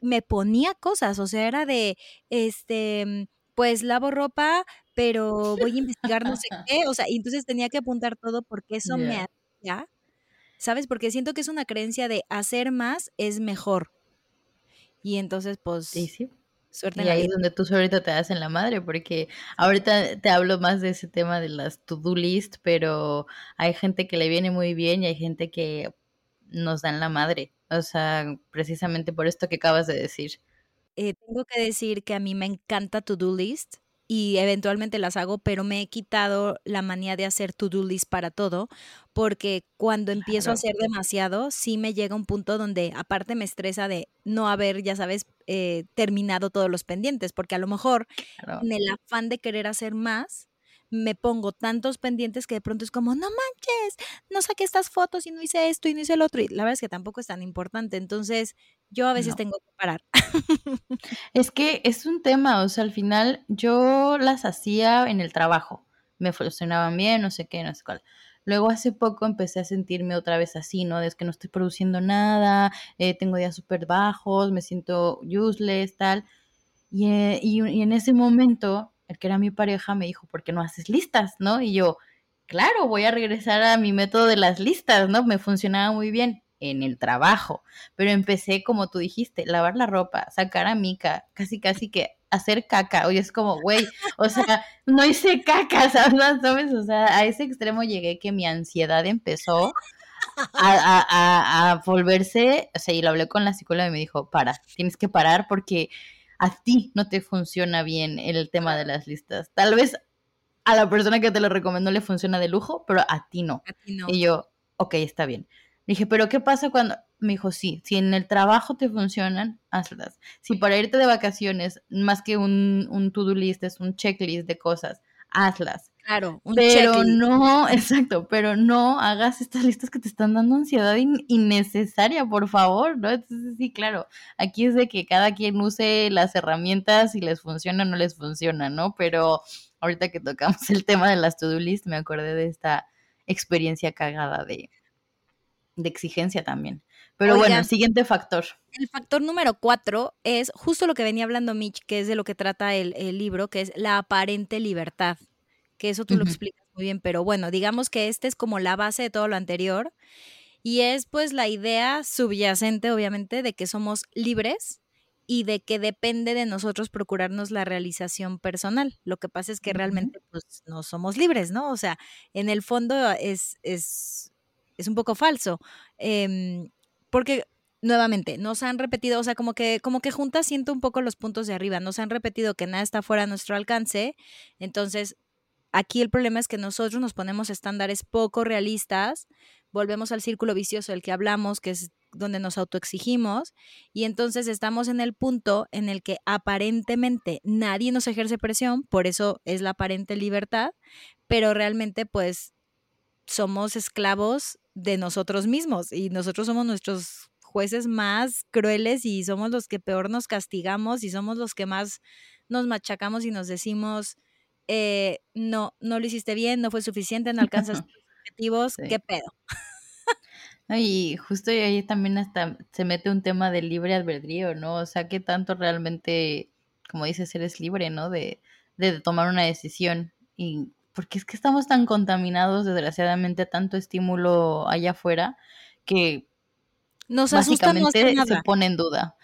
me ponía cosas, o sea, era de, este, pues lavo ropa, pero voy a investigar no sé qué, o sea, y entonces tenía que apuntar todo porque eso me hacía, ¿sabes? Porque siento que es una creencia de hacer más es mejor. Y entonces, pues... Sí, sí. Suerte y ahí es donde tú ahorita te das en la madre, porque ahorita te hablo más de ese tema de las to-do list, pero hay gente que le viene muy bien y hay gente que nos dan la madre. O sea, precisamente por esto que acabas de decir. Eh, tengo que decir que a mí me encanta to-do list y eventualmente las hago, pero me he quitado la manía de hacer to-do list para todo, porque cuando empiezo a hacer demasiado, sí me llega un punto donde aparte me estresa de no haber, ya sabes, eh, terminado todos los pendientes, porque a lo mejor en el afán de querer hacer más, me pongo tantos pendientes que de pronto es como, no manches, no saqué estas fotos y no hice esto y no hice el otro. Y la verdad es que tampoco es tan importante. Entonces, yo a veces tengo que parar. Es que es un tema, o sea, al final yo las hacía en el trabajo, me funcionaban bien, no sé qué, no sé cuál. Luego hace poco empecé a sentirme otra vez así, ¿no? Es que no estoy produciendo nada, eh, tengo días súper bajos, me siento useless, tal. Y, eh, y, y, en ese momento el que era mi pareja, me dijo, ¿por qué no haces listas? ¿No? Y yo, claro, voy a regresar a mi método de las listas, ¿no? Me funcionaba muy bien en el trabajo, pero empecé, como tú dijiste, lavar la ropa, sacar a Mica, casi, casi que hacer caca. Oye, es como, güey, o sea, no hice caca, ¿sabes? O sea, a ese extremo llegué que mi ansiedad empezó a, a, volverse, o sea, y lo hablé con la psicóloga y me dijo, para, tienes que parar porque a ti no te funciona bien el tema de las listas. Tal vez a la persona que te lo recomendó le funciona de lujo, pero a ti no. Y yo, ok, está bien. dije, pero ¿qué pasa cuando? Me dijo, sí, si en el trabajo te funcionan, hazlas. Si para irte de vacaciones, más que un, un to-do list, es un checklist de cosas, hazlas. Claro, un Pero no, exacto, pero no hagas estas listas que te están dando ansiedad innecesaria, por favor, ¿no? Entonces, sí, claro, aquí es de que cada quien use las herramientas y les funciona o no les funciona, ¿no? Pero ahorita que tocamos el tema de las to-do list, me acordé de esta experiencia cagada de, de exigencia también. Pero bueno, siguiente factor. El factor número cuatro es justo lo que venía hablando Mitch, que es de lo que trata el, el libro, que es la aparente libertad que eso tú lo explicas muy bien, pero bueno, digamos que este es como la base de todo lo anterior y es pues la idea subyacente, obviamente, de que somos libres y de que depende de nosotros procurarnos la realización personal. Lo que pasa es que realmente pues no somos libres, ¿no? O sea, en el fondo es, es, es un poco falso, em, porque nuevamente, nos han repetido, o sea, como que, como que juntas siento un poco los puntos de arriba, nos han repetido que nada está fuera de nuestro alcance, entonces Aquí el problema es que nosotros nos ponemos estándares poco realistas, volvemos al círculo vicioso del que hablamos, que es donde nos autoexigimos, y entonces estamos en el punto en el que aparentemente nadie nos ejerce presión, por eso es la aparente libertad, pero realmente pues somos esclavos de nosotros mismos y nosotros somos nuestros jueces más crueles y somos los que peor nos castigamos y somos los que más nos machacamos y nos decimos, eh, no, no lo hiciste bien, no fue suficiente, no alcanzas tus objetivos, ¿qué pedo? y justo ahí también hasta se mete un tema del libre albedrío, ¿no? O sea, ¿qué tanto realmente, como dices, eres libre, ¿no? De, de tomar una decisión. Y porque es que estamos tan contaminados, desgraciadamente, tanto estímulo allá afuera, que nos básicamente se pone en duda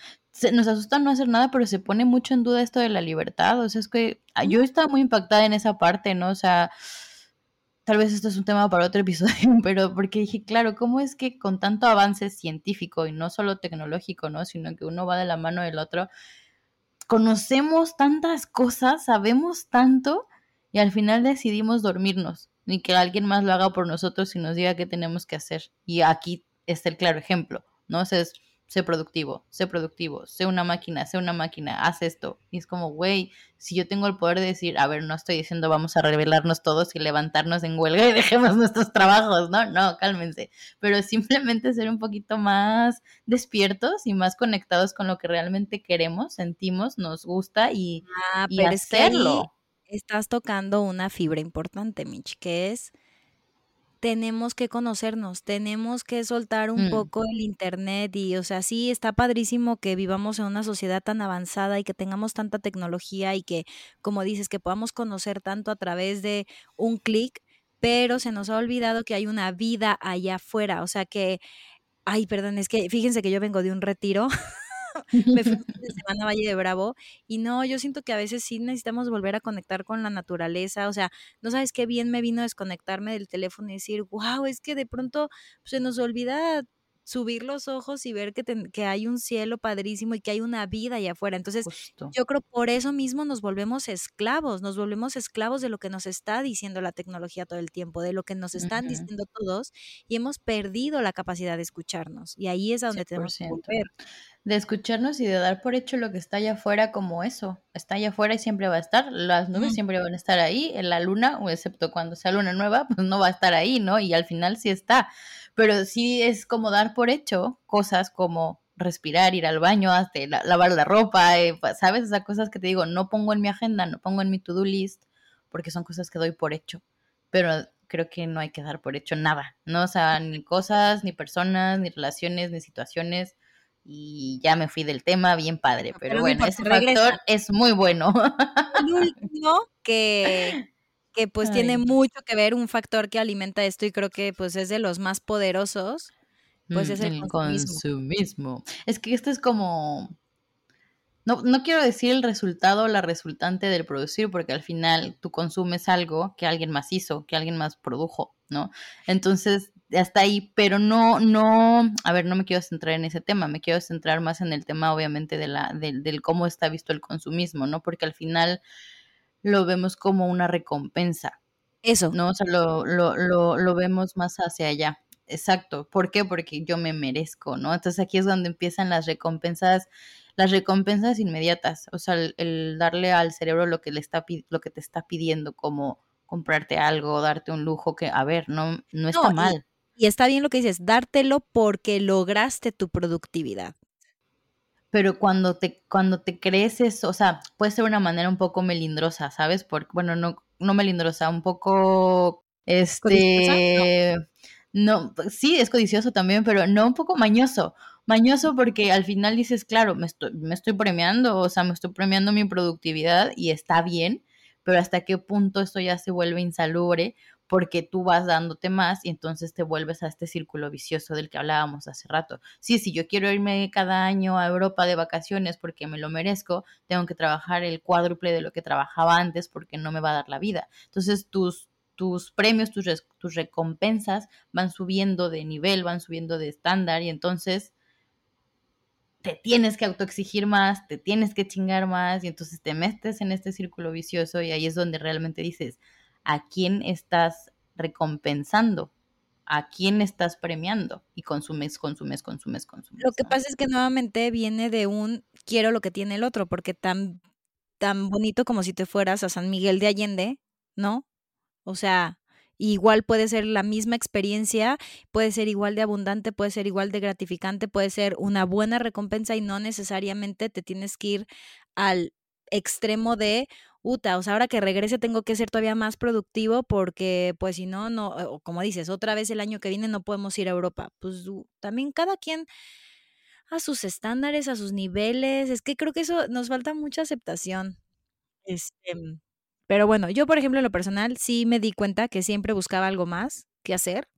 nos asusta no hacer nada, pero se pone mucho en duda esto de la libertad. O sea, es que ah, yo estaba muy impactada en esa parte, ¿no? O sea, tal vez esto es un tema para otro episodio, pero porque dije, claro, ¿cómo es que con tanto avance científico y no solo tecnológico, ¿no? Sino que uno va de la mano del otro, conocemos tantas cosas, sabemos tanto y al final decidimos dormirnos. ni que alguien más lo haga por nosotros y nos diga qué tenemos que hacer. Y aquí está el claro ejemplo, ¿no? O sea, es sé productivo, sé productivo, sé una máquina, sé una máquina, haz esto. Y es como, güey, si yo tengo el poder de decir, a ver, no estoy diciendo vamos a revelarnos todos y levantarnos en huelga y dejemos nuestros trabajos, ¿no? No, cálmense. Pero simplemente ser un poquito más despiertos y más conectados con lo que realmente queremos, sentimos, nos gusta y, ah, y hacerlo. estás tocando una fibra importante, Mitch, que es tenemos que conocernos, tenemos que soltar un mm. poco el internet y, o sea, sí, está padrísimo que vivamos en una sociedad tan avanzada y que tengamos tanta tecnología y que, como dices, que podamos conocer tanto a través de un clic, pero se nos ha olvidado que hay una vida allá afuera, o sea que, ay, perdón, es que fíjense que yo vengo de un retiro me fui de semana a Valle de Bravo y no, yo siento que a veces sí necesitamos volver a conectar con la naturaleza, o sea, no sabes qué bien me vino desconectarme del teléfono y decir, wow, es que de pronto se nos olvida subir los ojos y ver que, que, hay un cielo padrísimo y que hay una vida allá afuera. Entonces, yo creo por eso mismo nos volvemos esclavos, nos volvemos esclavos de lo que nos está diciendo la tecnología todo el tiempo, de lo que nos están diciendo todos y hemos perdido la capacidad de escucharnos. Y ahí es a donde tenemos que volver de escucharnos y de dar por hecho lo que está allá afuera como eso. Está allá afuera y siempre va a estar. Las nubes siempre van a estar ahí. En la luna, excepto cuando sea luna nueva, pues no va a estar ahí, ¿no? Y al final sí está. Pero sí es como dar por hecho cosas como respirar, ir al baño, hasta lavar la ropa, eh, ¿sabes? Esas cosas que te digo, no pongo en mi agenda, no pongo en mi to-do list, porque son cosas que doy por hecho. Pero creo que no hay que dar por hecho nada, ¿no? O sea, ni cosas, ni personas, ni relaciones, ni situaciones y ya me fui del tema, bien padre, pero, bueno, ese factor es muy bueno. El último que, que pues tiene mucho que ver, un factor que alimenta esto y creo que pues es de los más poderosos, pues es el, mm, consumismo. Es que esto es como... No, no quiero decir el resultado o la resultante del producir, porque al final tú consumes algo que alguien más hizo, que alguien más produjo, ¿no? Entonces, hasta ahí, pero no, no, a ver, no me quiero centrar en ese tema, me quiero centrar más en el tema, obviamente, de la, del cómo está visto el consumismo, ¿no? Porque al final lo vemos como una recompensa. Eso. ¿No? O sea, lo, lo, lo, lo vemos más hacia allá. Exacto. ¿Por qué? Porque yo me merezco, ¿no? Entonces aquí es donde empiezan las recompensas, las recompensas inmediatas. O sea, el, darle al cerebro lo que le está lo que te está pidiendo, como comprarte algo, darte un lujo que, a ver, no, no está mal. Y está bien lo que dices, dártelo porque lograste tu productividad. Pero cuando te, cuando te crees eso, o sea, puede ser una manera un poco melindrosa, ¿sabes? Porque, bueno, no, no melindrosa, un poco, este, no. sí, es codicioso también, pero no un poco mañoso. Mañoso porque al final dices, claro, me estoy, me estoy premiando, o sea, me estoy premiando mi productividad y está bien, pero hasta qué punto esto ya se vuelve insalubre porque tú vas dándote más y entonces te vuelves a este círculo vicioso del que hablábamos hace rato. Sí, si yo quiero irme cada año a Europa de vacaciones porque me lo merezco, tengo que trabajar el cuádruple de lo que trabajaba antes porque no me va a dar la vida. Entonces tus, tus premios, tus, tus recompensas van subiendo de nivel, van subiendo de estándar y entonces te tienes que autoexigir más, te tienes que chingar más y entonces te metes en este círculo vicioso y ahí es donde realmente dices, a quién estás recompensando, a quién estás premiando y consumes, consumes, consumes, consumes. Lo que pasa es que nuevamente viene de un quiero lo que tiene el otro, porque tan, tan bonito como si te fueras a San Miguel de Allende, ¿no? O sea, igual puede ser la misma experiencia, puede ser igual de abundante, puede ser igual de gratificante, puede ser una buena recompensa y no necesariamente te tienes que ir al extremo de o sea, ahora que regrese tengo que ser todavía más productivo porque pues si no, no, o como dices, otra vez el año que viene no podemos ir a Europa. Pues también cada quien a sus estándares, a sus niveles, es que creo que eso nos falta mucha aceptación. Este, pero bueno, yo por ejemplo en lo personal sí me di cuenta que siempre buscaba algo más que hacer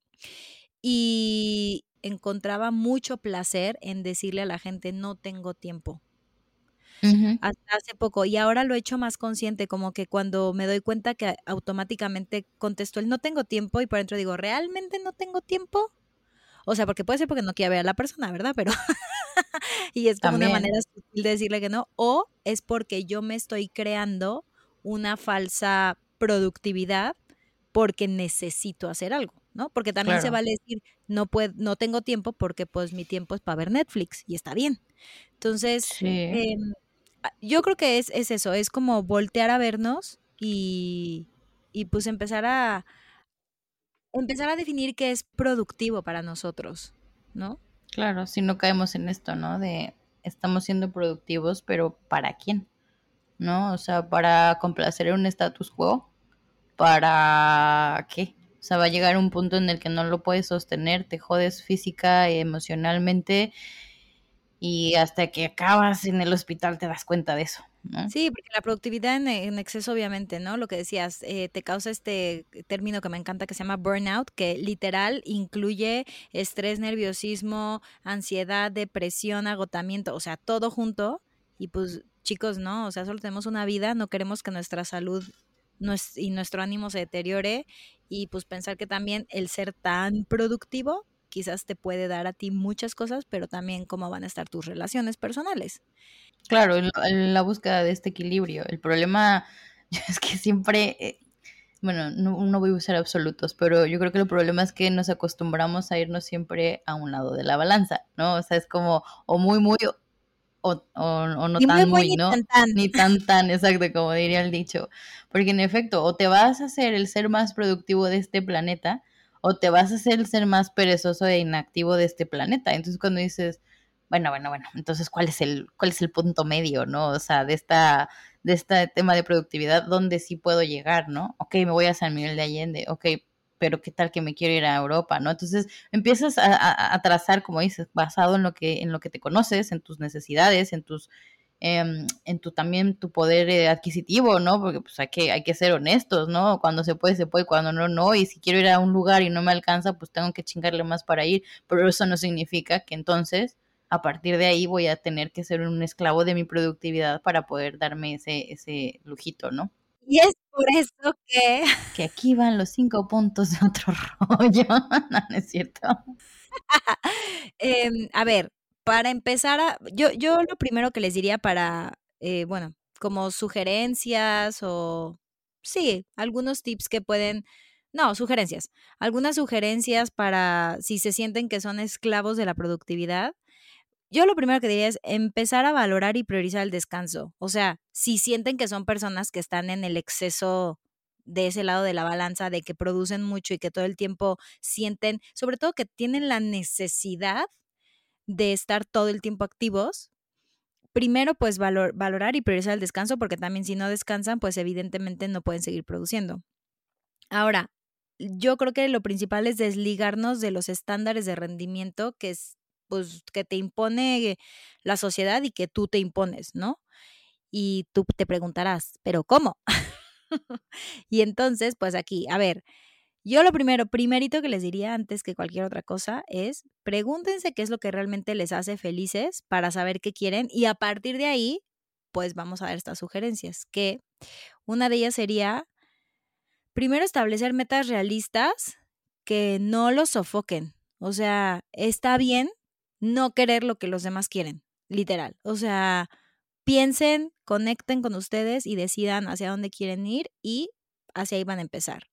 y encontraba mucho placer en decirle a la gente no tengo tiempo hasta hace poco. Y ahora lo he hecho más consciente, como que cuando me doy cuenta que automáticamente contesto el no tengo tiempo y por dentro digo, ¿realmente no tengo tiempo? O sea, porque puede ser porque no quiera ver a la persona, ¿verdad? Pero y es como una manera sutil de decirle que no. O es porque yo me estoy creando una falsa productividad porque necesito hacer algo, ¿no? Porque también se vale decir, no, puedo, no tengo tiempo porque pues mi tiempo es para ver Netflix y está bien. Entonces, em, yo creo que es, es, eso, es como voltear a vernos y, y pues empezar a, empezar a definir qué es productivo para nosotros, ¿no? Claro, si no caemos en esto, ¿no? De estamos siendo productivos, pero ¿para quién? ¿No? O sea, para complacer un status quo, ¿para qué? O sea, va a llegar un punto en el que no lo puedes sostener, te jodes física y emocionalmente y hasta que acabas en el hospital te das cuenta de eso. Sí, porque la productividad en, exceso, obviamente, ¿no? Lo que decías, eh, te causa este término que me encanta que se llama burnout, que literal incluye estrés, nerviosismo, ansiedad, depresión, agotamiento, o sea, todo junto. Y pues, chicos, no, o sea, solo tenemos una vida, no queremos que nuestra salud y nuestro ánimo se deteriore. Y pues pensar que también el ser tan productivo quizás te puede dar a ti muchas cosas, pero también cómo van a estar tus relaciones personales. Claro, en, la búsqueda de este equilibrio. El problema es que siempre, eh, bueno, no, voy a usar absolutos, pero yo creo que el problema es que nos acostumbramos a irnos siempre a un lado de la balanza, ¿no? O sea, es como o muy, muy o, o, no tan muy, ¿no? Ni tan, tan. ni tan tan, exacto, como diría el dicho. Porque en efecto, o te vas a hacer el ser más productivo de este planeta, o te vas a hacer el ser más perezoso e inactivo de este planeta. Entonces cuando dices, bueno, bueno, bueno, entonces ¿cuál es el, cuál es el punto medio, no? O sea, de esta, de este tema de productividad, ¿dónde sí puedo llegar, no? Ok, me voy a San Miguel de Allende, ok, pero qué tal que me quiero ir a Europa, ¿no? Entonces empiezas a, a, trazar, como dices, basado en lo que, en lo que te conoces, en tus necesidades, en tus Em, en tu también tu poder eh, adquisitivo, ¿no? Porque pues hay que, hay que ser honestos, ¿no? Cuando se puede, se puede, cuando no, no. Y si quiero ir a un lugar y no me alcanza, pues tengo que chingarle más para ir. Pero eso no significa que entonces, a partir de ahí, voy a tener que ser un esclavo de mi productividad para poder darme ese, ese lujito, ¿no? Y es por eso que... Que aquí van los cinco puntos de otro rollo. no, no es cierto. Em, a ver, para empezar a, yo, yo lo primero que les diría para, eh, bueno, como sugerencias o, sí, algunos tips que pueden, no, sugerencias, algunas sugerencias para si se sienten que son esclavos de la productividad. Yo lo primero que diría es empezar a valorar y priorizar el descanso. O sea, si sienten que son personas que están en el exceso de ese lado de la balanza, de que producen mucho y que todo el tiempo sienten, sobre todo que tienen la necesidad de estar todo el tiempo activos, primero pues valorar y priorizar el descanso porque también si no descansan pues evidentemente no pueden seguir produciendo. Ahora, yo creo que lo principal es desligarnos de los estándares de rendimiento que es pues que te impone la sociedad y que tú te impones, ¿no? Y tú te preguntarás, ¿pero cómo? y entonces, pues aquí, a ver, yo lo primero, primerito que les diría antes que cualquier otra cosa es pregúntense qué es lo que realmente les hace felices para saber qué quieren y a partir de ahí, pues vamos a ver estas sugerencias, que una de ellas sería primero establecer metas realistas que no los sofoquen. O sea, está bien no querer lo que los demás quieren, literal. O sea, piensen, conecten con ustedes y decidan hacia dónde quieren ir y hacia ahí van a empezar.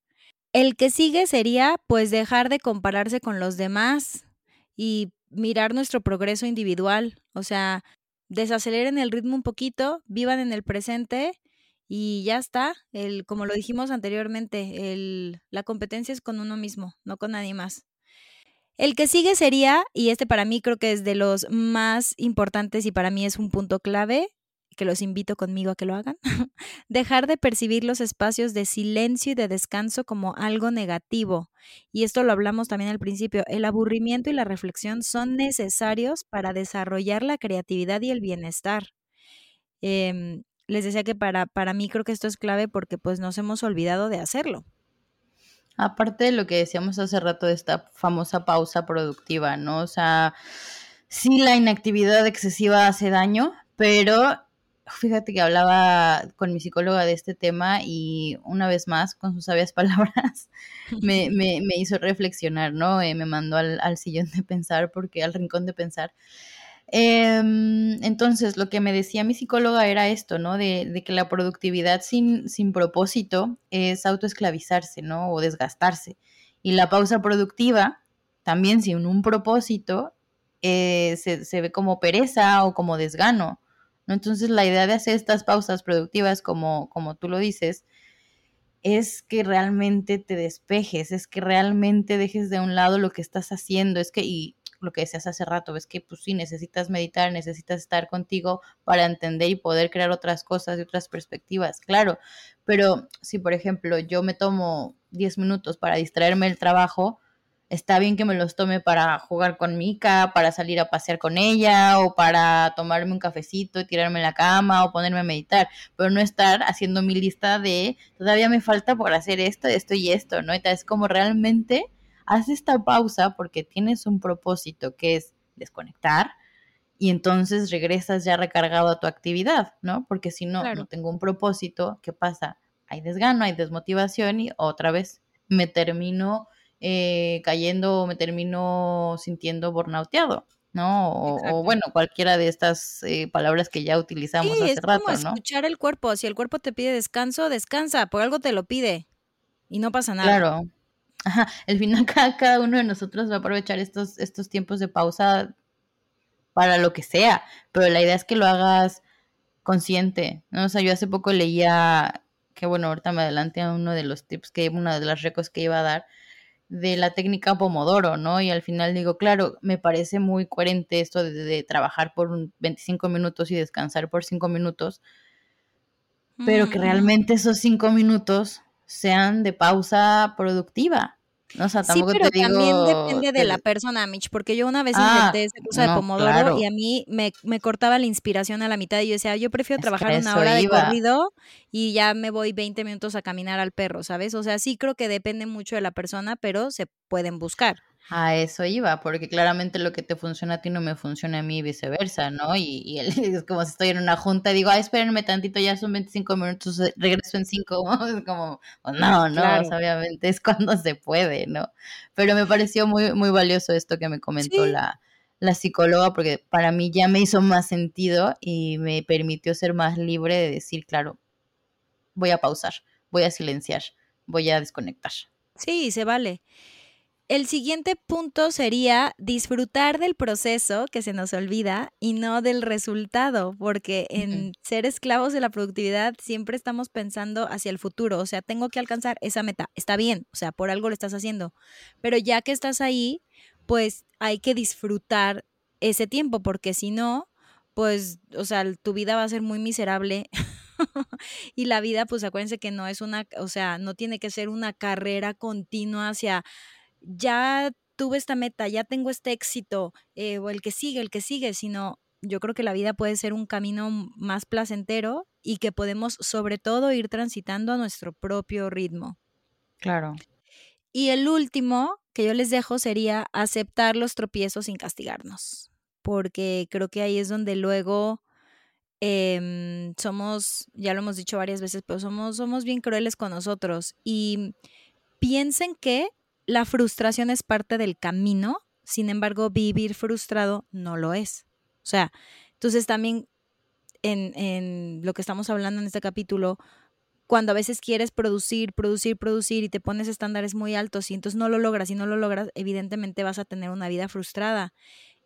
El que sigue sería pues dejar de compararse con los demás y mirar nuestro progreso individual, o sea, desaceleren el ritmo un poquito, vivan en el presente y ya está. El, como lo dijimos anteriormente, el, la competencia es con uno mismo, no con nadie más. El que sigue sería, y este para mí creo que es de los más importantes y para mí es un punto clave, que los invito conmigo a que lo hagan, dejar de percibir los espacios de silencio y de descanso como algo negativo. Y esto lo hablamos también al principio, el aburrimiento y la reflexión son necesarios para desarrollar la creatividad y el bienestar. Em, les decía que para, para mí creo que esto es clave porque pues nos hemos olvidado de hacerlo. Aparte de lo que decíamos hace rato de esta famosa pausa productiva, ¿no? O sea, sí la inactividad excesiva hace daño, pero fíjate que hablaba con mi psicóloga de este tema y una vez más, con sus sabias palabras, me, me, hizo reflexionar, ¿no? Eh, me mandó al, sillón de pensar, porque al rincón de pensar, Em, entonces, lo que me decía mi psicóloga era esto, ¿no? De, de, que la productividad sin, sin propósito es autoesclavizarse, ¿no? O desgastarse. Y la pausa productiva, también sin un propósito, eh, se, se, ve como pereza o como desgano, Entonces, la idea de hacer estas pausas productivas, como, como tú lo dices, es que realmente te despejes, es que realmente dejes de un lado lo que estás haciendo, es que, y lo que decías hace rato, es que pues sí, necesitas meditar, necesitas estar contigo para entender y poder crear otras cosas y otras perspectivas, claro, pero si por ejemplo yo me tomo 10 minutos para distraerme del trabajo, está bien que me los tome para jugar con Mika, para salir a pasear con ella o para tomarme un cafecito y tirarme en la cama o ponerme a meditar, pero no estar haciendo mi lista de todavía me falta por hacer esto, esto y esto, ¿no? Entonces, como realmente haz esta pausa porque tienes un propósito que es desconectar y entonces regresas ya recargado a tu actividad, ¿no? Porque si no, no tengo un propósito, ¿qué pasa? Hay desgano, hay desmotivación y otra vez me termino eh, cayendo me termino sintiendo burnouteado. ¿no? O, bueno, cualquiera de estas eh, palabras que ya utilizamos hace es rato, como ¿no? escuchar el cuerpo. Si el cuerpo te pide descanso, descansa, por algo te lo pide y no pasa nada. Claro. Ajá, al final cada, cada uno de nosotros va a aprovechar estos, estos tiempos de pausa para lo que sea, pero la idea es que lo hagas consciente, ¿no? O sea, yo hace poco leía, que bueno, ahorita me adelanté a uno de los tips que, una de las recos que iba a dar, de la técnica Pomodoro, ¿no? Y al final digo, claro, me parece muy coherente esto de, de trabajar por 25 minutos y descansar por 5 minutos, pero que realmente esos 5 minutos sean de pausa productiva. O sea, sí, pero también depende de la persona, Mitch, porque yo una vez ah, intenté esa cosa no, de Pomodoro claro. y a mí me, me, cortaba la inspiración a la mitad y yo decía, yo prefiero es trabajar una hora iba. de corrido y ya me voy 20 minutos a caminar al perro, ¿sabes? O sea, sí creo que depende mucho de la persona, pero se pueden buscar. A eso iba, porque claramente lo que te funciona a ti no me funciona a mí y viceversa, ¿no? Y, y el, es como si estoy en una junta y digo, ay, espérenme tantito, ya son 25 minutos, regreso en 5, es como, pues no, no, claro. o sea, obviamente es cuando se puede, ¿no? Pero me pareció muy, muy valioso esto que me comentó sí. la, la psicóloga, porque para mí ya me hizo más sentido y me permitió ser más libre de decir, claro, voy a pausar, voy a silenciar, voy a desconectar. Sí, se vale. El siguiente punto sería disfrutar del proceso que se nos olvida y no del resultado, porque en ser esclavos de la productividad siempre estamos pensando hacia el futuro, o sea, tengo que alcanzar esa meta, está bien, o sea, por algo lo estás haciendo, pero ya que estás ahí, pues hay que disfrutar ese tiempo, porque si no, pues, o sea, tu vida va a ser muy miserable. y la vida, pues acuérdense que no es una, o sea, no tiene que ser una carrera continua hacia ya tuve esta meta, ya tengo este éxito, eh, o el que sigue, el que sigue, sino yo creo que la vida puede ser un camino más placentero y que podemos sobre todo ir transitando a nuestro propio ritmo. Claro. Y el último que yo les dejo sería aceptar los tropiezos sin castigarnos, porque creo que ahí es donde luego eh, somos, ya lo hemos dicho varias veces, pero somos, somos bien crueles con nosotros y piensen que la frustración es parte del camino, sin embargo, vivir frustrado no lo es. O sea, entonces también en, en, lo que estamos hablando en este capítulo, cuando a veces quieres producir, producir, producir y te pones estándares muy altos y entonces no lo logras y no lo logras, evidentemente vas a tener una vida frustrada.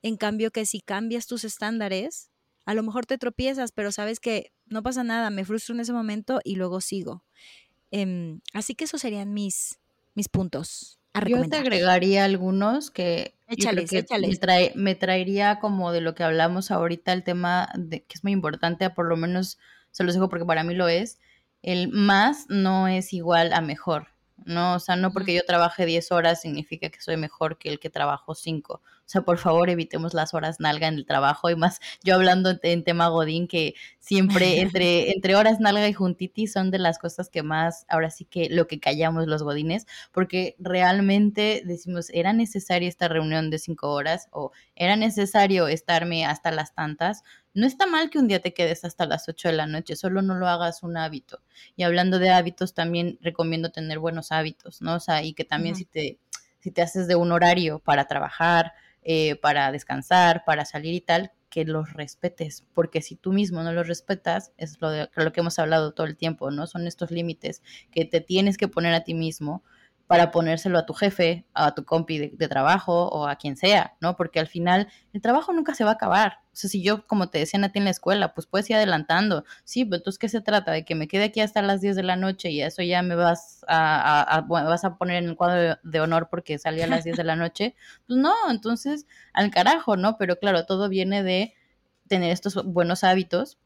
En cambio que si cambias tus estándares, a lo mejor te tropiezas, pero sabes que no pasa nada, me frustro en ese momento y luego sigo. Eh, así que esos serían mis, mis puntos. Yo te agregaría algunos que, échales, que échales. Me, trae, me, traería como de lo que hablamos ahorita, el tema de que es muy importante, por lo menos se los digo porque para mí lo es, el más no es igual a mejor, ¿no? O sea, no porque yo trabaje 10 horas significa que soy mejor que el que trabajo 5. O sea, por favor, evitemos las horas nalga en el trabajo y más yo hablando en, tema Godín, que siempre entre, entre horas nalga y juntitis son de las cosas que más, ahora sí que lo que callamos los Godines, porque realmente decimos, ¿era necesaria esta reunión de 5 horas? ¿O era necesario estarme hasta las tantas? No está mal que un día te quedes hasta las 8 de la noche, solo no lo hagas un hábito. Y hablando de hábitos, también recomiendo tener buenos hábitos, ¿no? O sea, y que también uh -huh. si, te, si te haces de un horario para trabajar, eh, para descansar, para salir y tal, que los respetes, porque si tú mismo no los respetas, es lo, de, lo que hemos hablado todo el tiempo, ¿no? Son estos límites que te tienes que poner a ti mismo para ponérselo a tu jefe, a tu compi de, trabajo o a quien sea, ¿no? Porque al final el trabajo nunca se va a acabar. O sea, si yo, como te decían a ti en la escuela, pues puedes ir adelantando. Sí, pero entonces, ¿qué se trata? De que me quede aquí hasta las 10 de la noche y eso ya me vas a, vas a poner en el cuadro de, honor porque salí a las 10 de la noche. Pues no, entonces, al carajo, ¿no? Pero claro, todo viene de tener estos buenos hábitos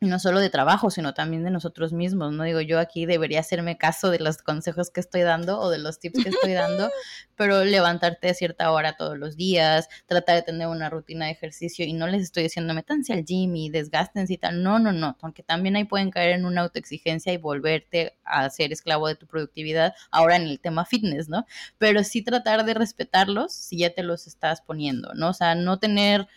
no solo de trabajo, sino también de nosotros mismos, ¿no? Digo, yo aquí debería hacerme caso de los consejos que estoy dando o de los tips que estoy dando, pero levantarte a cierta hora todos los días, tratar de tener una rutina de ejercicio y no les estoy diciendo métanse al gym y desgástense y tal, no, no, no, porque también ahí pueden caer en una autoexigencia y volverte a ser esclavo de tu productividad, ahora en el tema fitness, ¿no? Pero sí tratar de respetarlos si ya te los estás poniendo, ¿no? O sea, no tener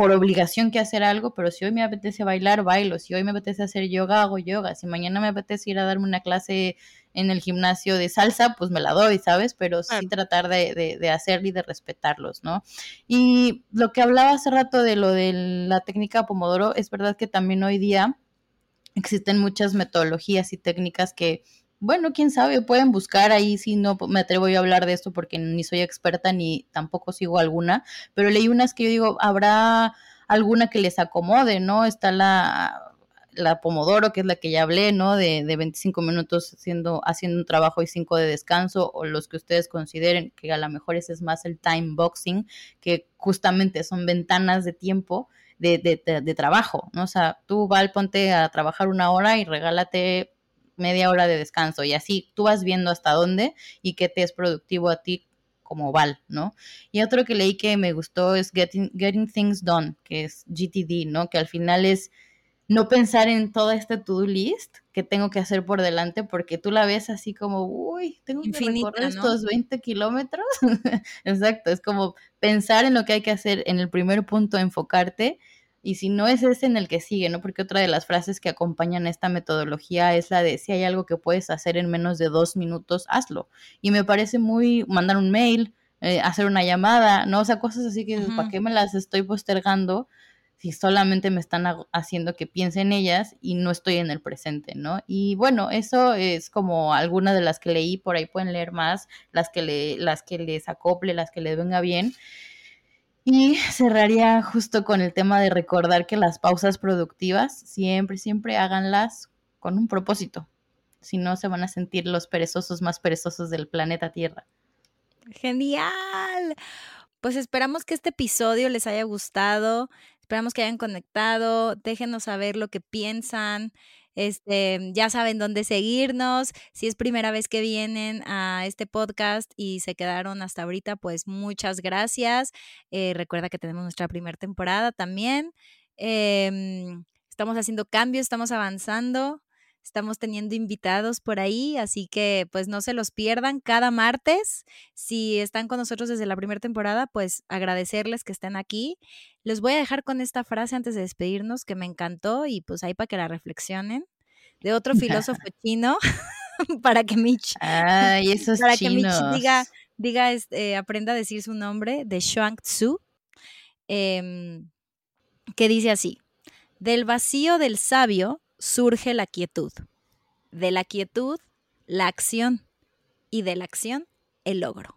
por obligación que hacer algo, pero si hoy me apetece bailar, bailo, si hoy me apetece hacer yoga, hago yoga, si mañana me apetece ir a darme una clase en el gimnasio de salsa, pues me la doy, ¿sabes? Pero sí tratar de, de, de hacer y de respetarlos, ¿no? Y lo que hablaba hace rato de lo de la técnica Pomodoro, es verdad que también hoy día existen muchas metodologías y técnicas que bueno, quién sabe, pueden buscar ahí si no me atrevo yo a hablar de esto porque ni soy experta ni tampoco sigo alguna, pero leí unas que yo digo, habrá alguna que les acomode, ¿no? Está la, la Pomodoro, que es la que ya hablé, ¿no? De, de 25 minutos haciendo, haciendo un trabajo y 5 de descanso, o los que ustedes consideren que a lo mejor ese es más el time boxing, que justamente son ventanas de tiempo. De, de, de, trabajo, ¿no? O sea, tú Val, ponte a trabajar una hora y regálate media hora de descanso y así tú vas viendo hasta dónde y qué te es productivo a ti como Val, ¿no? Y otro que leí que me gustó es Getting, Getting Things Done, que es GTD, ¿no? Que al final es no pensar en toda esta to-do list que tengo que hacer por delante porque tú la ves así como, uy, tengo que recorrer estos 20 kilómetros. Exacto, es como pensar en lo que hay que hacer en el primer punto, enfocarte y si no es ese en el que sigue, ¿no? Porque otra de las frases que acompañan esta metodología es la de si hay algo que puedes hacer en menos de dos minutos, hazlo. Y me parece muy mandar un mail, eh, hacer una llamada, ¿no? O sea, cosas así que, ¿para qué me las estoy postergando si solamente me están haciendo que piense en ellas y no estoy en el presente, ¿no? Y bueno, eso es como alguna de las que leí, por ahí pueden leer más, las que, le, las que les acople, las que les venga bien. Y cerraría justo con el tema de recordar que las pausas productivas siempre, siempre háganlas con un propósito. Si no, se van a sentir los perezosos más perezosos del planeta Tierra. Genial. Pues esperamos que este episodio les haya gustado. Esperamos que hayan conectado. Déjenos saber lo que piensan. Este, ya saben dónde seguirnos. Si es primera vez que vienen a este podcast y se quedaron hasta ahorita, pues muchas gracias. Eh, recuerda que tenemos nuestra primera temporada también. Em, estamos haciendo cambios, estamos avanzando. Estamos teniendo invitados por ahí, así que pues no se los pierdan cada martes. Si están con nosotros desde la primera temporada, pues agradecerles que estén aquí. Les voy a dejar con esta frase antes de despedirnos que me encantó y pues ahí para que la reflexionen. De otro filósofo chino, para que Mitch, Ay, esos para que Mitch diga, diga este, aprenda a decir su nombre, de Shuang Tzu, em, que dice así, del vacío del sabio surge la quietud. De la quietud, la acción. Y de la acción, el logro.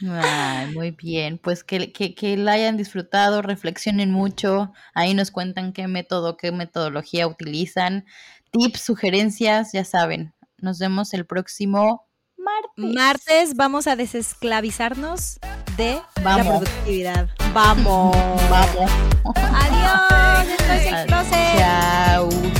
muy bien, pues que, que, la hayan disfrutado, reflexionen mucho, ahí nos cuentan qué método, qué metodología utilizan, tips, sugerencias, ya saben. Nos vemos el próximo martes. Martes vamos a desesclavizarnos de la productividad. Vamos. Vamos. Adiós. Esto es Chao.